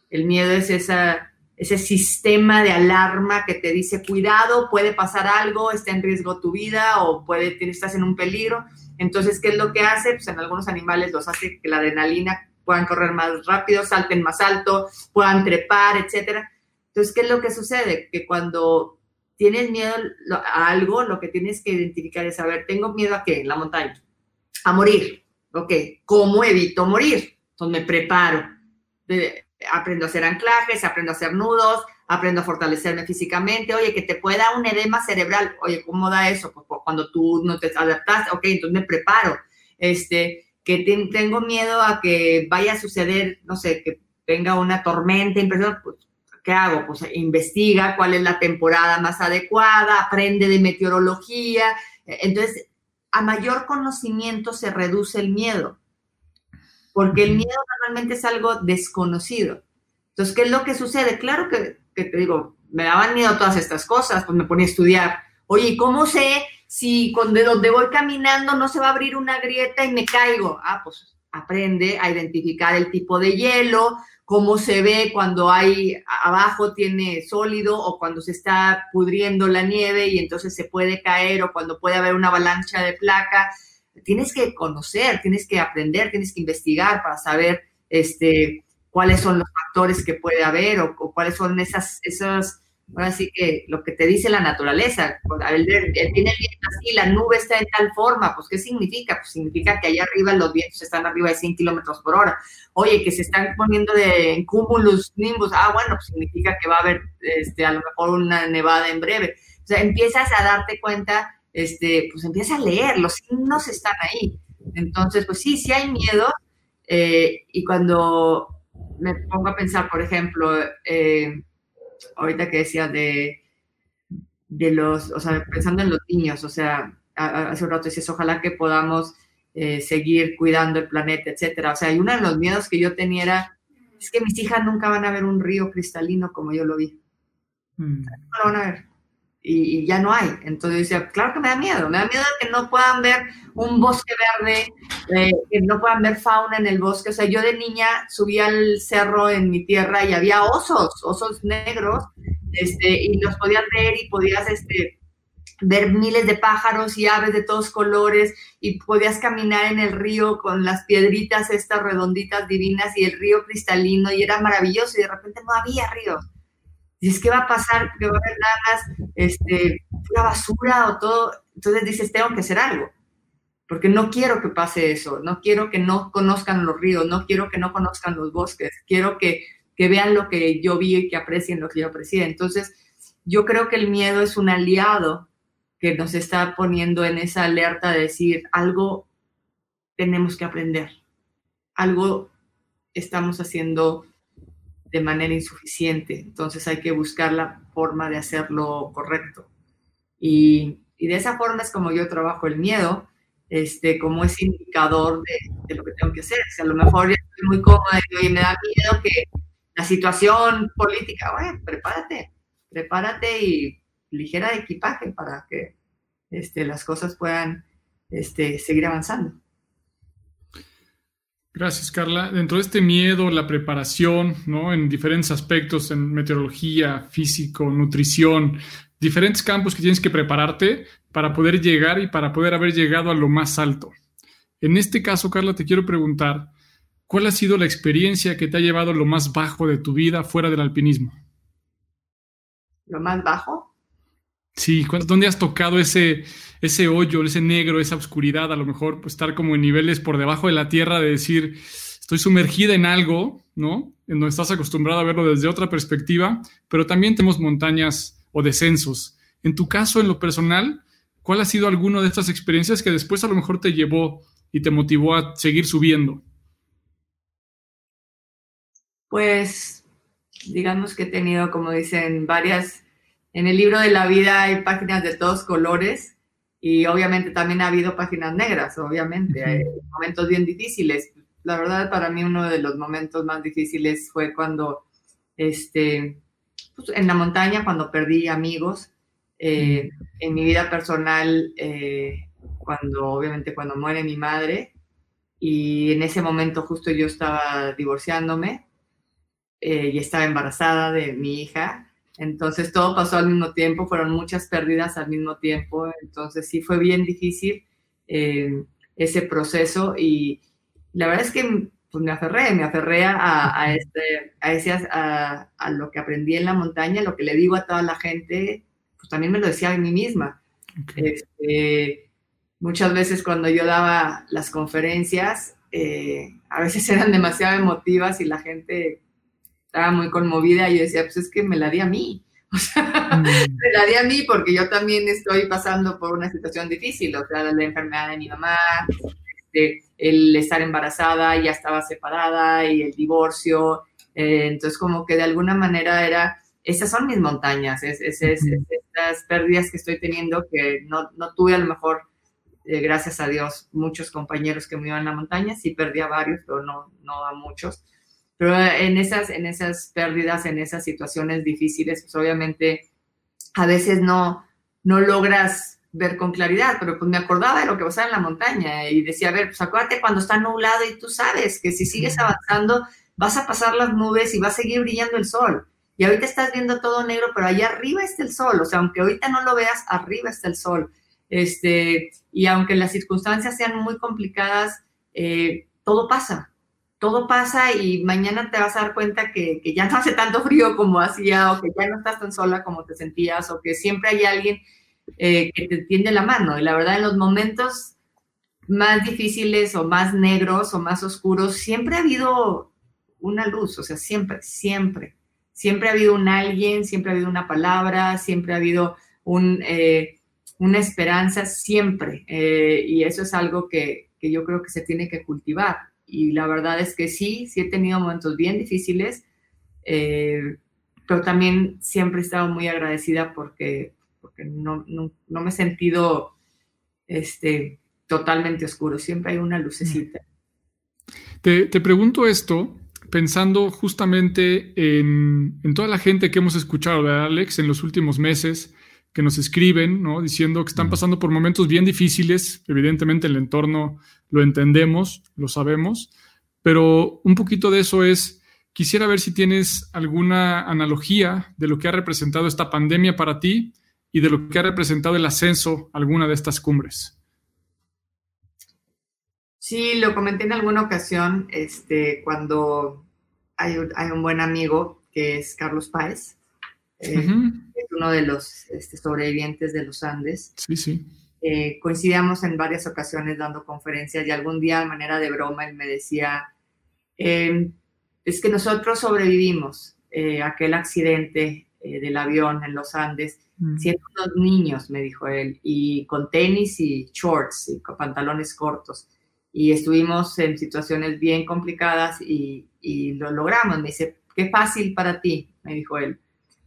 El miedo es esa, ese sistema de alarma que te dice, cuidado, puede pasar algo, está en riesgo tu vida o puede, estás en un peligro. Entonces, ¿qué es lo que hace? Pues en algunos animales los hace que la adrenalina puedan correr más rápido, salten más alto, puedan trepar, etcétera. Entonces, ¿qué es lo que sucede? Que cuando tienes miedo a algo, lo que tienes que identificar es, saber, ¿tengo miedo a qué? La montaña. A morir. Ok, ¿cómo evito morir? Entonces me preparo. aprendo a hacer anclajes, aprendo a hacer nudos, aprendo a fortalecerme físicamente. Oye, que te pueda un edema cerebral. Oye, ¿cómo da eso? Pues, pues cuando tú no te adaptas, ok, entonces me preparo. Este, que tengo miedo a que vaya a suceder, no sé, que venga una tormenta, impresión, pues ¿qué hago? Pues investiga cuál es la temporada más adecuada, aprende de meteorología. Entonces, a mayor conocimiento se reduce el miedo, porque el miedo normalmente es algo desconocido. Entonces, ¿qué es lo que sucede? Claro que, te digo, me daban miedo todas estas cosas, pues me ponía a estudiar. Oye, ¿cómo sé si de donde voy caminando no se va a abrir una grieta y me caigo? Ah, pues aprende a identificar el tipo de hielo, cómo se ve cuando hay abajo tiene sólido o cuando se está pudriendo la nieve y entonces se puede caer o cuando puede haber una avalancha de placa. Tienes que conocer, tienes que aprender, tienes que investigar para saber este, cuáles son los factores que puede haber o, cuáles son esas, esas Ahora sí que lo que te dice la naturaleza, el, el, viene el viento así, la nube está en tal forma, pues ¿qué significa? Pues significa que allá arriba los vientos están arriba de 100 kilómetros por hora. Oye, que se están poniendo de en cúmulos, nimbus, ah, bueno, pues significa que va a haber este, a lo mejor una nevada en breve. O sea, empiezas a darte cuenta, este, pues empiezas a leer, los signos están ahí. Entonces, pues sí, sí hay miedo. Eh, y cuando me pongo a pensar, por ejemplo, eh, ahorita que decías de, de los, o sea, pensando en los niños, o sea, hace un rato decías, ojalá que podamos eh, seguir cuidando el planeta, etcétera. O sea, y uno de los miedos que yo tenía era, es que mis hijas nunca van a ver un río cristalino como yo lo vi. Mm. No lo van a ver y, ya no hay. Entonces decía, claro que me da miedo, me da miedo que no puedan ver un bosque verde, eh, que no puedan ver fauna en el bosque. O sea, yo de niña subía al cerro en mi tierra y había osos, osos negros, este, y los podías ver y podías este, ver miles de pájaros y aves de todos colores y podías caminar en el río con las piedritas estas redonditas divinas y el río cristalino y era maravilloso y de repente no había río dices, ¿qué va a pasar? ¿Qué va a haber nada más este, una basura o todo? Entonces dices, tengo que hacer algo, porque no quiero que pase eso, no quiero que no conozcan los ríos, no quiero que no conozcan los bosques, quiero que, que vean lo que yo vi y que aprecien lo que yo aprecié. Entonces, yo creo que el miedo es un aliado que nos está poniendo en esa alerta de decir, algo tenemos que aprender, algo estamos haciendo de manera insuficiente. Entonces hay que buscar la forma de hacerlo correcto. Y, de esa forma es como yo trabajo el miedo, este, como ese indicador de, lo que tengo que hacer. Si a lo mejor ya estoy muy cómoda y me da miedo que la situación política, bueno, prepárate, prepárate y ligera de equipaje para que este, las cosas puedan este, seguir avanzando. Gracias, Carla. Dentro de este miedo, la preparación, ¿no? En diferentes aspectos, en meteorología, físico, nutrición, diferentes campos que tienes que prepararte para poder llegar y para poder haber llegado a lo más alto. En este caso, Carla, te quiero preguntar, ¿cuál ha sido la experiencia que te ha llevado a lo más bajo de tu vida fuera del alpinismo? ¿Lo más bajo? Sí, ¿dónde has tocado ese, ese hoyo, ese negro, esa oscuridad? A lo mejor pues, estar como en niveles por debajo de la tierra, de decir, estoy sumergida en algo, ¿no? En donde estás acostumbrado a verlo desde otra perspectiva, pero también tenemos montañas o descensos. En tu caso, en lo personal, ¿cuál ha sido alguna de estas experiencias que después a lo mejor te llevó y te motivó a seguir subiendo? Pues, digamos que he tenido, como dicen, varias en el libro de la vida hay páginas de todos colores y obviamente también ha habido páginas negras, obviamente, hay momentos bien difíciles. La verdad, para mí uno de los momentos más difíciles fue cuando, este, pues, en la montaña, cuando perdí amigos, eh, en mi vida personal, eh, cuando, obviamente, cuando muere mi madre, y en ese momento justo yo estaba divorciándome eh, y estaba embarazada de mi hija, entonces todo pasó al mismo tiempo, fueron muchas pérdidas al mismo tiempo, entonces sí fue bien difícil eh, ese proceso y la verdad es que pues, me aferré, me aferré a, a, este, a, ese, a, a, lo que aprendí en la montaña, lo que le digo a toda la gente, pues también me lo decía a mí misma. Este, muchas veces cuando yo daba las conferencias, eh, a veces (laughs) eran demasiado emotivas y la gente estaba muy conmovida y yo decía, pues es que me la di a mí. (laughs) O sea, mm. me la di a mí porque yo también estoy pasando por una situación difícil, o sea, la enfermedad de mi mamá, este, el estar embarazada, ya estaba separada y el divorcio. Eh, entonces, como que de alguna manera era, esas son mis montañas, es, es, estas pérdidas que estoy teniendo que no, no tuve a lo mejor, eh, gracias a Dios, muchos compañeros que me iban a la montaña, sí perdí a varios, pero no, no a muchos. Pero en esas, en esas pérdidas, en esas situaciones difíciles, pues obviamente a veces no, no logras ver con claridad, pero pues me acordaba de lo que pasaba en la montaña y decía, a ver, pues acuérdate cuando está nublado y tú sabes que si sigues avanzando vas a pasar las nubes y va a seguir brillando el sol. Y ahorita estás viendo todo negro, pero allá arriba está el sol. O sea, aunque ahorita no lo veas, arriba está el sol. Este, y aunque las circunstancias sean muy complicadas, eh, todo pasa. Todo pasa y mañana te vas a dar cuenta que, que, ya no hace tanto frío como hacía, o que ya no estás tan sola como te sentías, o que siempre hay alguien eh, que te tiende la mano. Y la verdad, en los momentos más difíciles o más negros o más oscuros, siempre ha habido una luz, o sea, siempre, siempre. Siempre ha habido un alguien, siempre ha habido una palabra, siempre ha habido eh, una esperanza, siempre. Eh, y eso es algo que, yo creo que se tiene que cultivar. Y la verdad es que sí, sí he tenido momentos bien difíciles, pero también siempre he estado muy agradecida porque, porque no, no, me he sentido este, totalmente oscuro, siempre hay una lucecita. Te, te pregunto esto pensando justamente en, en, toda la gente que hemos escuchado, de Alex, en los últimos meses, que nos escriben, ¿no? Diciendo que están pasando por momentos bien difíciles. Evidentemente el entorno lo entendemos, lo sabemos, pero un poquito de eso es, quisiera ver si tienes alguna analogía de lo que ha representado esta pandemia para ti y de lo que ha representado el ascenso a alguna de estas cumbres. Sí, lo comenté en alguna ocasión, este, cuando hay un, hay un buen amigo que es Carlos Páez, eh, es uno de los este, sobrevivientes de los Andes. Sí, sí. Eh, coincidíamos en varias ocasiones dando conferencias y algún día de manera de broma él me decía, eh, es que nosotros sobrevivimos eh, aquel accidente del avión en los Andes, mm. siendo unos niños, me dijo él, y con tenis y shorts y con pantalones cortos. Y estuvimos en situaciones bien complicadas y, y lo logramos. Me dice, qué fácil para ti, me dijo él.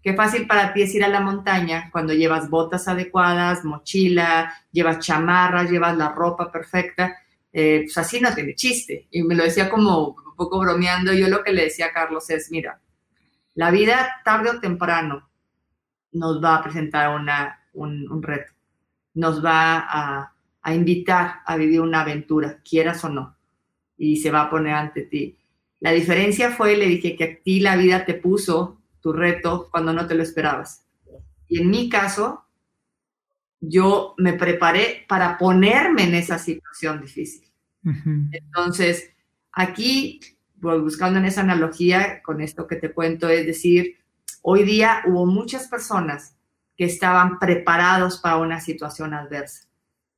Qué fácil para ti es ir a la montaña cuando llevas botas adecuadas, mochila, llevas chamarras, llevas la ropa perfecta. Eh, pues así no tiene chiste. Y me lo decía como un poco bromeando. Yo lo que le decía a Carlos es, mira, la vida tarde o temprano nos va a presentar una, un, un, reto, nos va a, a, invitar a vivir una aventura, quieras o no, y se va a poner ante ti. La diferencia fue, le dije, que a ti la vida te puso tu reto cuando no te lo esperabas. Y en mi caso, yo me preparé para ponerme en esa situación difícil. Uh -huh. Entonces, aquí pues, buscando en esa analogía con esto que te cuento, es decir, hoy día hubo muchas personas que estaban preparados para una situación adversa,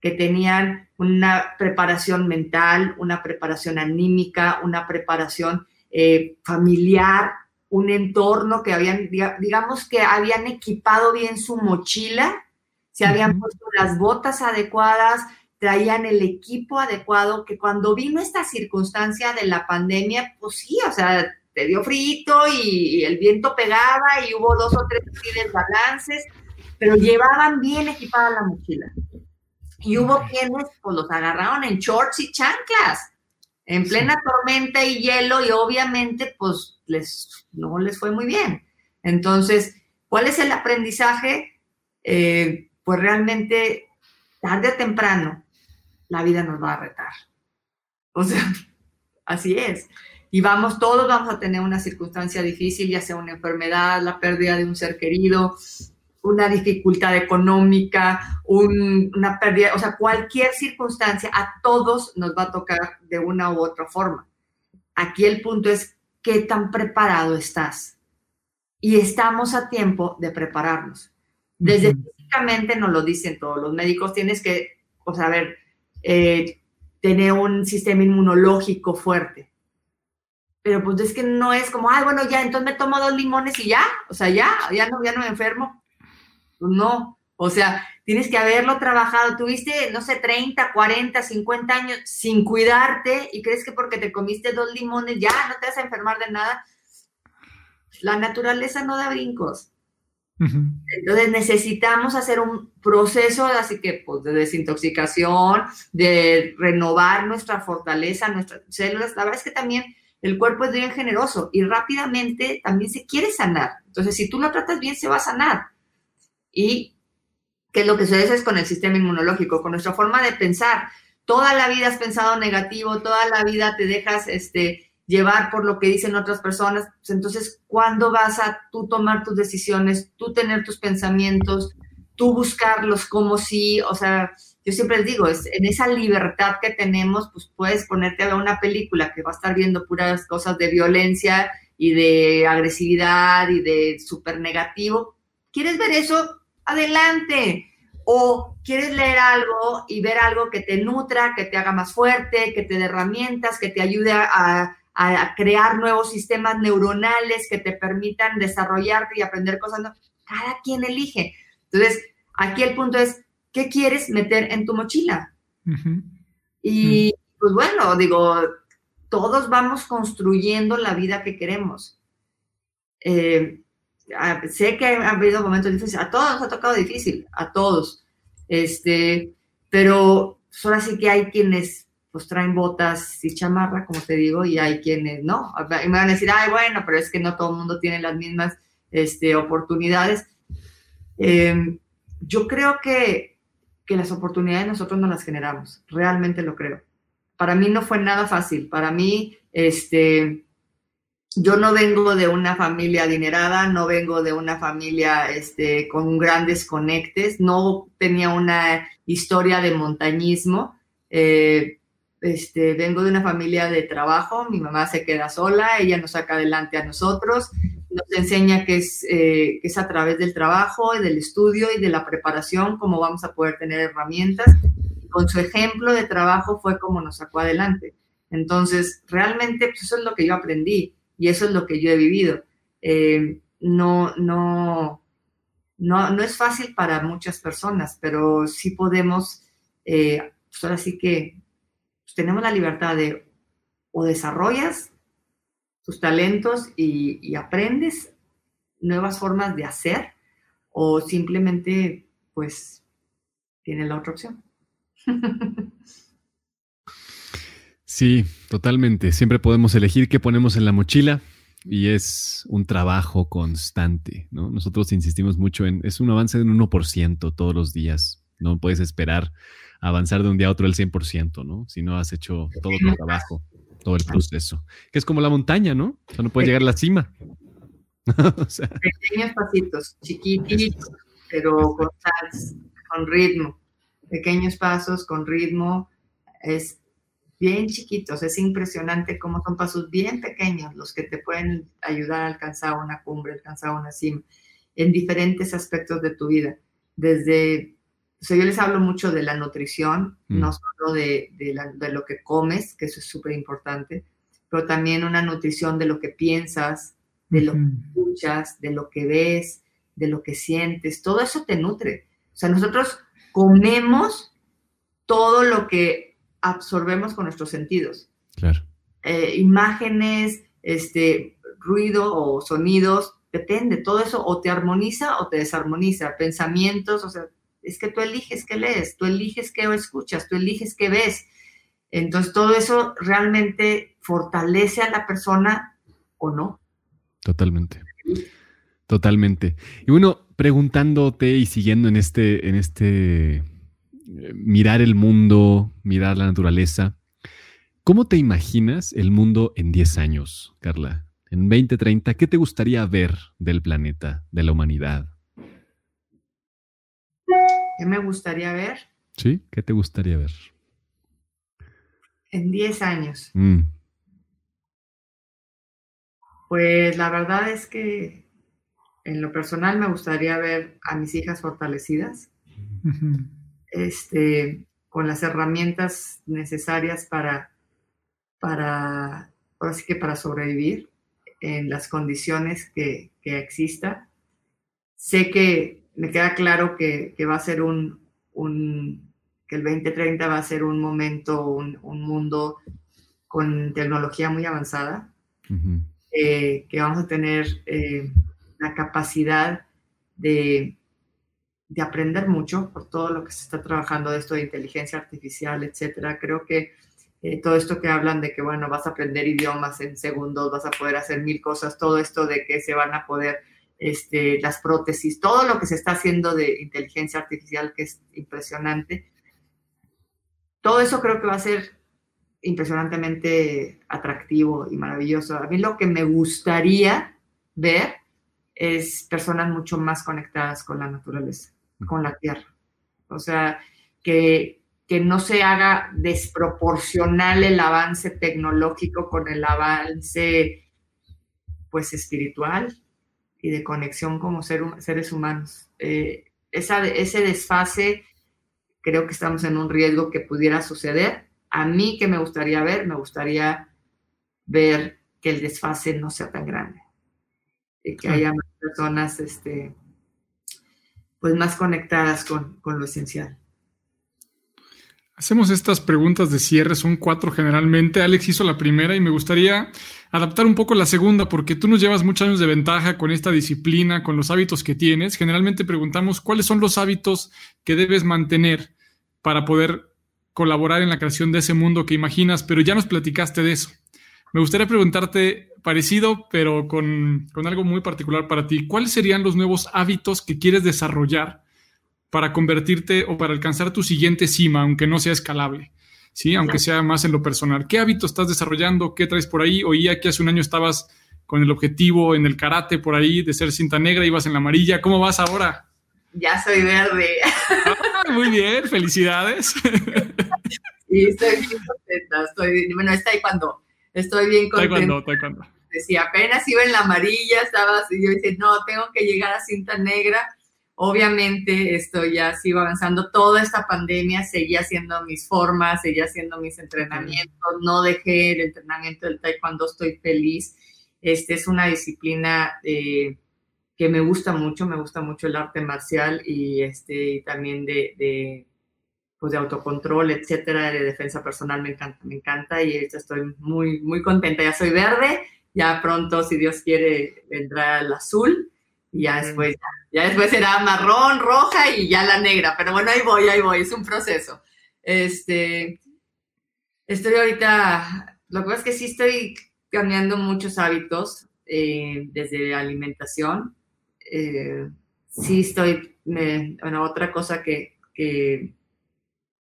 que tenían una preparación mental, una preparación anímica, una preparación eh, familiar, un entorno que habían, digamos que habían equipado bien su mochila, se habían puesto las botas adecuadas, traían el equipo adecuado, que cuando vino esta circunstancia de la pandemia, pues sí, o sea, te dio frito y, el viento pegaba y hubo dos o tres desbalances, pero llevaban bien equipada la mochila. Y hubo quienes, pues los agarraron en shorts y chanclas, en plena tormenta y hielo, y obviamente, pues les, no les fue muy bien. Entonces, ¿cuál es el aprendizaje? Eh, pues realmente, tarde o temprano, la vida nos va a retar. O sea, (laughs) así es. Y vamos, todos vamos a tener una circunstancia difícil, ya sea una enfermedad, la pérdida de un ser querido, una dificultad económica, un, una pérdida, o sea, cualquier circunstancia, a todos nos va a tocar de una u otra forma. Aquí el punto es qué tan preparado estás. Y estamos a tiempo de prepararnos. Desde uh -huh. físicamente nos lo dicen todos los médicos, tienes que, o sea, a ver, eh, tener un sistema inmunológico fuerte. Pero pues es que no es como, ay, bueno, ya, entonces me tomo dos limones y ya, o sea, ya, ya no, ya no me enfermo. Pues no, o sea, tienes que haberlo trabajado. Tuviste, no sé, 30, 40, 50 años sin cuidarte y crees que porque te comiste dos limones ya no te vas a enfermar de nada. La naturaleza no da brincos. Entonces necesitamos hacer un proceso así que pues, de desintoxicación, de renovar nuestra fortaleza, nuestras células. La verdad es que también el cuerpo es bien generoso y rápidamente también se quiere sanar. Entonces, si tú lo tratas bien, se va a sanar. Y qué es lo que sucede es con el sistema inmunológico, con nuestra forma de pensar. Toda la vida has pensado negativo, toda la vida te dejas este, llevar por lo que dicen otras personas. Pues entonces, ¿cuándo vas a tú tomar tus decisiones, tú tener tus pensamientos, tú buscarlos como si, o sea, yo siempre les digo, es, en esa libertad que tenemos, pues puedes ponerte a ver una película que va a estar viendo puras cosas de violencia y de agresividad y de súper negativo. ¿Quieres ver eso? Adelante. O quieres leer algo y ver algo que te nutra, que te haga más fuerte, que te dé herramientas, que te ayude a, a crear nuevos sistemas neuronales que te permitan desarrollarte y aprender cosas. Cada quien elige. Entonces, aquí el punto es, ¿qué quieres meter en tu mochila? Y pues bueno, digo, todos vamos construyendo la vida que queremos. Eh, sé que ha habido momentos difíciles, a todos nos ha tocado difícil, a todos. Este, pero pues, así que hay quienes pues traen botas y chamarra, como te digo, y hay quienes no. Y me van a decir, ay, bueno, pero es que no todo el mundo tiene las mismas este, oportunidades. Eh, yo creo que, que las oportunidades nosotros no las generamos, realmente lo creo. Para mí no fue nada fácil, para mí, este, yo no vengo de una familia adinerada, no vengo de una familia este, con grandes conectes, no tenía una historia de montañismo. Eh, este, vengo de una familia de trabajo, mi mamá se queda sola, ella nos saca adelante a nosotros, nos enseña que es, eh, que es a través del trabajo del estudio y de la preparación como vamos a poder tener herramientas. Con su ejemplo de trabajo fue como nos sacó adelante. Entonces, realmente pues, eso es lo que yo aprendí y eso es lo que yo he vivido. Eh, no, no, no, no es fácil para muchas personas, pero sí podemos, eh, pues ahora sí que tenemos la libertad de o desarrollas tus talentos y, aprendes nuevas formas de hacer o simplemente pues tienes la otra opción. (laughs) Sí, totalmente. Siempre podemos elegir qué ponemos en la mochila y es un trabajo constante, ¿no? Nosotros insistimos mucho en, es un avance de un 1% todos los días. No puedes esperar avanzar de un día a otro el 100%, ¿no? Si no has hecho todo tu trabajo, todo el proceso. Que es como la montaña, ¿no? O sea, no puedes llegar a la cima. (laughs) Pequeños pasitos, chiquititos, pero con con ritmo. Pequeños pasos con ritmo. Es bien chiquitos. Es impresionante cómo son pasos bien pequeños los que te pueden ayudar a alcanzar una cumbre, alcanzar una cima, en diferentes aspectos de tu vida. Desde o sea, yo les hablo mucho de la nutrición, mm. no solo de, de, lo que comes, que eso es súper importante, pero también una nutrición de lo que piensas, de lo que escuchas, de lo que ves, de lo que sientes. Todo eso te nutre. O sea, nosotros comemos todo lo que absorbemos con nuestros sentidos. Claro. Eh, imágenes, este, ruido o sonidos, depende. Todo eso o te armoniza o te desarmoniza. Pensamientos, o sea, es que tú eliges qué lees, tú eliges qué escuchas, tú eliges qué ves. Entonces, todo eso realmente fortalece a la persona o no. Totalmente. Totalmente. Y bueno, preguntándote y siguiendo en este, en este mirar el mundo, mirar la naturaleza, ¿cómo te imaginas el mundo en 10 años, Carla? En 2030, ¿qué te gustaría ver del planeta, de la humanidad? ¿Qué me gustaría ver? Sí, ¿qué te gustaría ver? En 10 años. Mm. Pues la verdad es que en lo personal me gustaría ver a mis hijas fortalecidas, este, con las herramientas necesarias para, para, ahora sí que para sobrevivir en las condiciones que, que exista. Sé que me queda claro que, va a ser un, que el 2030 va a ser un momento, un, mundo con tecnología muy avanzada, eh, que vamos a tener eh, la capacidad de, de, aprender mucho por todo lo que se está trabajando de esto de inteligencia artificial, etcétera. Creo que eh, todo esto que hablan de que, bueno, vas a aprender idiomas en segundos, vas a poder hacer mil cosas, todo esto de que se van a poder este, las prótesis, todo lo que se está haciendo de inteligencia artificial, que es impresionante. Todo eso creo que va a ser impresionantemente atractivo y maravilloso. A mí lo que me gustaría ver es personas mucho más conectadas con la naturaleza, con la tierra. O sea, que, que no se haga desproporcional el avance tecnológico con el avance pues espiritual y de conexión como seres humanos. Eh, esa, ese desfase creo que estamos en un riesgo que pudiera suceder. A mí que me gustaría ver, me gustaría ver que el desfase no sea tan grande y que haya más personas este, pues más conectadas con, con lo esencial. Hacemos estas preguntas de cierre, son cuatro generalmente. Alex hizo la primera y me gustaría adaptar un poco la segunda porque tú nos llevas muchos años de ventaja con esta disciplina, con los hábitos que tienes. Generalmente preguntamos cuáles son los hábitos que debes mantener para poder colaborar en la creación de ese mundo que imaginas, pero ya nos platicaste de eso. Me gustaría preguntarte, parecido, pero con, con algo muy particular para ti, ¿cuáles serían los nuevos hábitos que quieres desarrollar? para convertirte o para alcanzar tu siguiente cima, aunque no sea escalable, ¿sí? Aunque sea más en lo personal. ¿Qué hábito estás desarrollando? ¿Qué traes por ahí? Oía que hace un año estabas con el objetivo en el karate por ahí de ser cinta negra, ibas en la amarilla. ¿Cómo vas ahora? Ya soy verde. Ah, muy bien, felicidades. (laughs) Sí, estoy bien contenta. Estoy, bueno, está ahí cuando estoy bien contenta. Taekwondo, Decía, apenas iba en la amarilla, estaba así, yo dije, no, tengo que llegar a cinta negra Obviamente esto ya sigo avanzando. Toda esta pandemia seguía haciendo mis formas, seguía haciendo mis entrenamientos. No dejé el entrenamiento del taekwondo, estoy feliz. Este es una disciplina eh, que me gusta mucho, me gusta mucho el arte marcial y este también de, de, pues de autocontrol, etcétera, de defensa personal me encanta, me encanta y estoy muy muy contenta. Ya soy verde, ya pronto si Dios quiere vendrá el azul y ya después, ya, después será marrón, roja y ya la negra. Pero bueno, ahí voy, ahí voy, es un proceso. Este, estoy ahorita, lo que pasa es que sí estoy cambiando muchos hábitos, eh, desde alimentación. Eh, sí estoy, bueno, otra cosa que, que,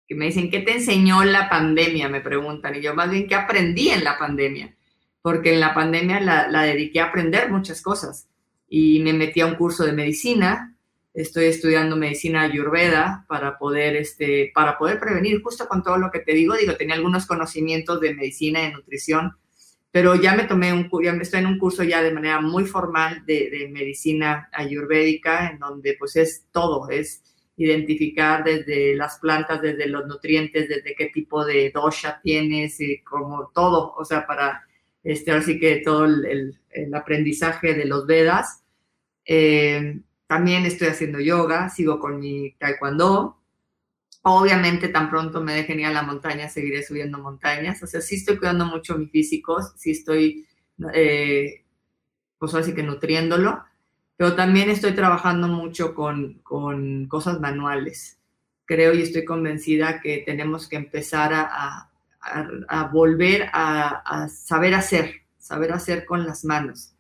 que, me dicen, ¿qué te enseñó la pandemia? Me preguntan. Y yo más bien, ¿qué aprendí en la pandemia? Porque en la pandemia la, la dediqué a aprender muchas cosas y me metí a un curso de medicina. Estoy estudiando medicina ayurveda para poder, este, para poder prevenir, justo con todo lo que te digo. Digo, tenía algunos conocimientos de medicina y de nutrición, pero ya me tomé un, ya estoy en un curso ya de manera muy formal de, de medicina ayurvédica, en donde pues es todo, es identificar desde las plantas, desde los nutrientes, desde qué tipo de dosha tienes, y como todo, o sea, para este, ahora sí que todo el, el, aprendizaje de los Vedas. Eh, también estoy haciendo yoga, sigo con mi taekwondo. Obviamente, tan pronto me dejen ir a la montaña, seguiré subiendo montañas. O sea, sí estoy cuidando mucho mi físico, sí estoy, eh, pues así que nutriéndolo, pero también estoy trabajando mucho con, con cosas manuales. Creo y estoy convencida que tenemos que empezar a, a, volver a, saber hacer, saber hacer con las manos.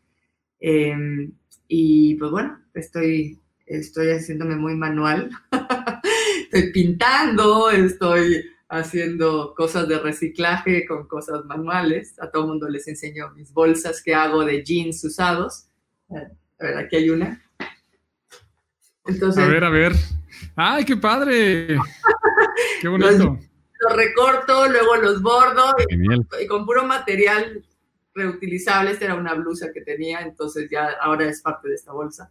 Em, y pues bueno, estoy, estoy haciéndome muy manual. (laughs) estoy pintando, estoy haciendo cosas de reciclaje con cosas manuales. A todo el mundo les enseño mis bolsas que hago de jeans usados. A ver, aquí hay una. Entonces, a ver, a ver. ¡Ay, qué padre! (laughs) ¡Qué bonito! los recorto, luego los bordo y, con puro material reutilizable. Esta era una blusa que tenía, entonces ya ahora es parte de esta bolsa.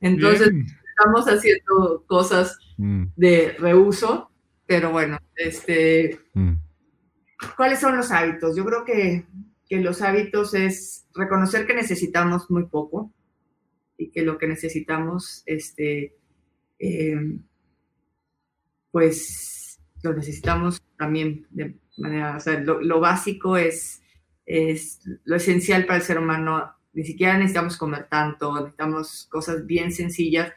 Entonces estamos haciendo cosas mm. de reuso, pero bueno, este, mm. ¿cuáles son los hábitos? Yo creo que, que los hábitos es reconocer que necesitamos muy poco y que lo que necesitamos, este, eh, pues lo necesitamos también de manera, o sea, lo, básico es, es lo esencial para el ser humano. Ni siquiera necesitamos comer tanto, necesitamos cosas bien sencillas,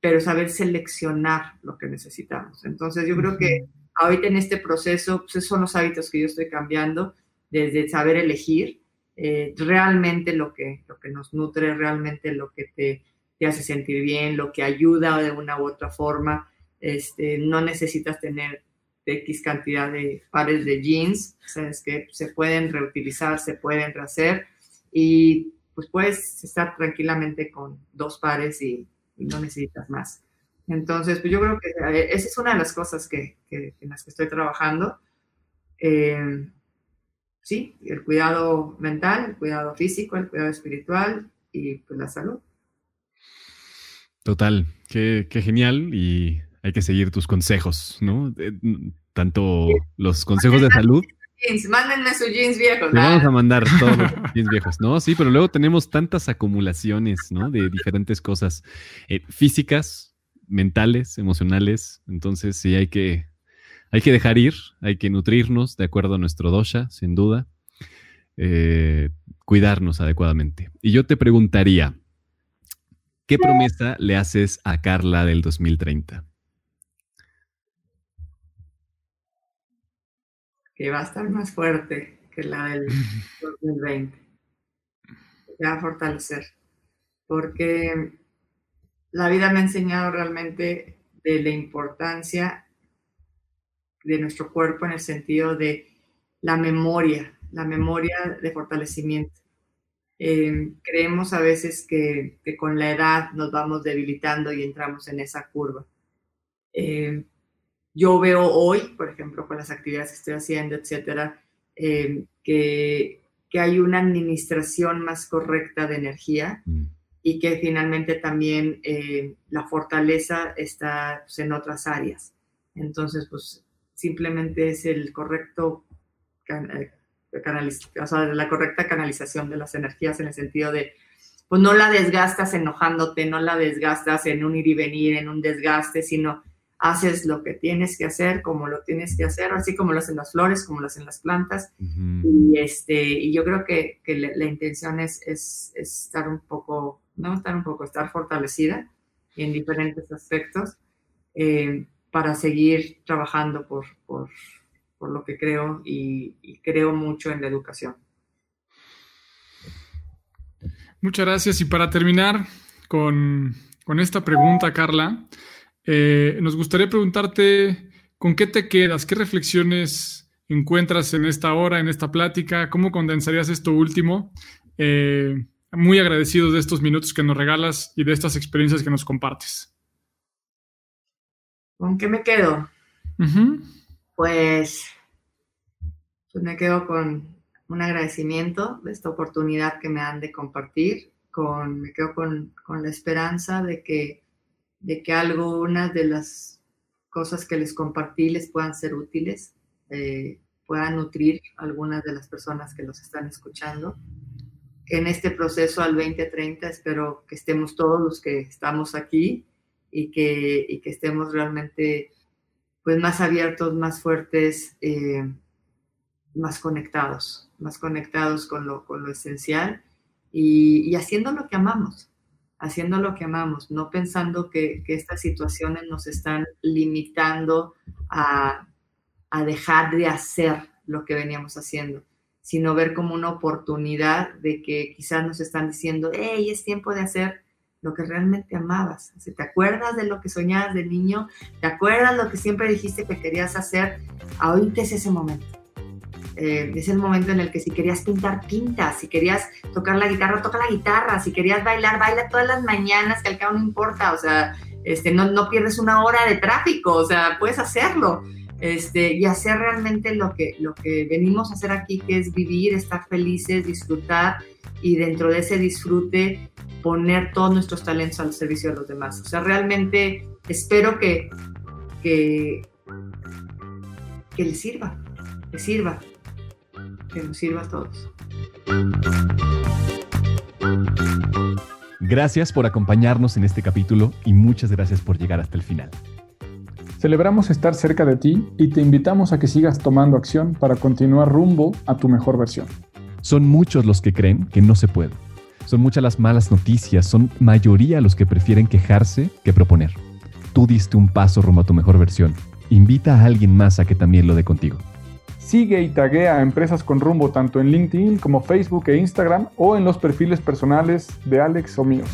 pero saber seleccionar lo que necesitamos. Entonces, yo creo que ahorita en este proceso, pues esos son los hábitos que yo estoy cambiando, desde saber elegir eh, realmente lo que, lo que nos nutre, realmente lo que te, te hace sentir bien, lo que ayuda de una u otra forma. Este, no necesitas tener X cantidad de pares de jeans, sabes que se pueden reutilizar, se pueden rehacer y pues puedes estar tranquilamente con dos pares y, no necesitas más. Entonces, pues yo creo que eh, esa es una de las cosas que, en las que estoy trabajando. Eh, sí, el cuidado mental, el cuidado físico, el cuidado espiritual y pues la salud. Total, qué, genial y hay que seguir tus consejos, ¿no? Tanto los consejos de salud. mándenme sus jeans viejos. Te vamos a mandar (laughs) todos los jeans viejos, ¿no? Sí, pero luego tenemos tantas acumulaciones, ¿no? De diferentes cosas eh, físicas, mentales, emocionales. Entonces sí hay que, hay que dejar ir, hay que nutrirnos de acuerdo a nuestro dosha, sin duda. Eh, cuidarnos adecuadamente. Y yo te preguntaría, ¿qué promesa le haces a Carla del 2030? Que va a estar más fuerte que la del (laughs) 2020. Que va a fortalecer. Porque la vida me ha enseñado realmente de la importancia de nuestro cuerpo en el sentido de la memoria, la memoria de fortalecimiento. Eh, creemos a veces que, con la edad nos vamos debilitando y entramos en esa curva. Eh, yo veo hoy, por ejemplo, con las actividades que estoy haciendo, etcétera, eh, que, hay una administración más correcta de energía mm. y que finalmente también la fortaleza está pues, en otras áreas. Entonces, pues simplemente es el correcto o sea, la correcta canalización de las energías en el sentido de, pues no la desgastas enojándote, no la desgastas en un ir y venir, en un desgaste, sino haces lo que tienes que hacer, como lo tienes que hacer, así como lo hacen las flores, como lo hacen las plantas. Y, este, y yo creo que, que la, intención es, es, estar un poco, no estar un poco, estar fortalecida en diferentes aspectos eh, para seguir trabajando por, por, por lo que creo y, creo mucho en la educación. Muchas gracias. Y para terminar con, esta pregunta, Carla, eh, nos gustaría preguntarte con qué te quedas, qué reflexiones encuentras en esta hora, en esta plática, cómo condensarías esto último. Eh, muy agradecidos de estos minutos que nos regalas y de estas experiencias que nos compartes. ¿Con qué me quedo? Pues, pues me quedo con un agradecimiento de esta oportunidad que me dan de compartir, con, me quedo con, la esperanza de que, de que algunas de las cosas que les compartí les puedan ser útiles, eh, puedan nutrir a algunas de las personas que los están escuchando. En este proceso al 2030 espero que estemos todos los que estamos aquí y que, y que estemos realmente pues más abiertos, más fuertes, eh, más conectados, más conectados con lo, con lo esencial y, haciendo lo que amamos, haciendo lo que amamos, no pensando que, que estas situaciones nos están limitando a, a dejar de hacer lo que veníamos haciendo, sino ver como una oportunidad de que quizás nos están diciendo, hey, es tiempo de hacer lo que realmente amabas. ¿Te acuerdas de lo que soñabas de niño? ¿Te acuerdas lo que siempre dijiste que querías hacer? Ahorita es ese momento. Eh, es el momento en el que si querías pintar, pintas, si querías tocar la guitarra, toca la guitarra, si querías bailar, baila todas las mañanas, que al cabo no importa, o sea, este, no, no pierdes una hora de tráfico, o sea, puedes hacerlo. Este, y hacer realmente lo que, lo que venimos a hacer aquí, que es vivir, estar felices, disfrutar y dentro de ese disfrute poner todos nuestros talentos al servicio de los demás. O sea, realmente espero que, que, les sirva, que sirva, que nos sirva a todos. Gracias por acompañarnos en este capítulo y muchas gracias por llegar hasta el final. Celebramos estar cerca de ti y te invitamos a que sigas tomando acción para continuar rumbo a tu mejor versión. Son muchos los que creen que no se puede son muchas las malas noticias, son mayoría los que prefieren quejarse que proponer. Tú diste un paso rumbo a tu mejor versión. Invita a alguien más a que también lo dé contigo. Sigue y taguea a Empresas con Rumbo tanto en LinkedIn como Facebook e Instagram o en los perfiles personales de Alex o míos.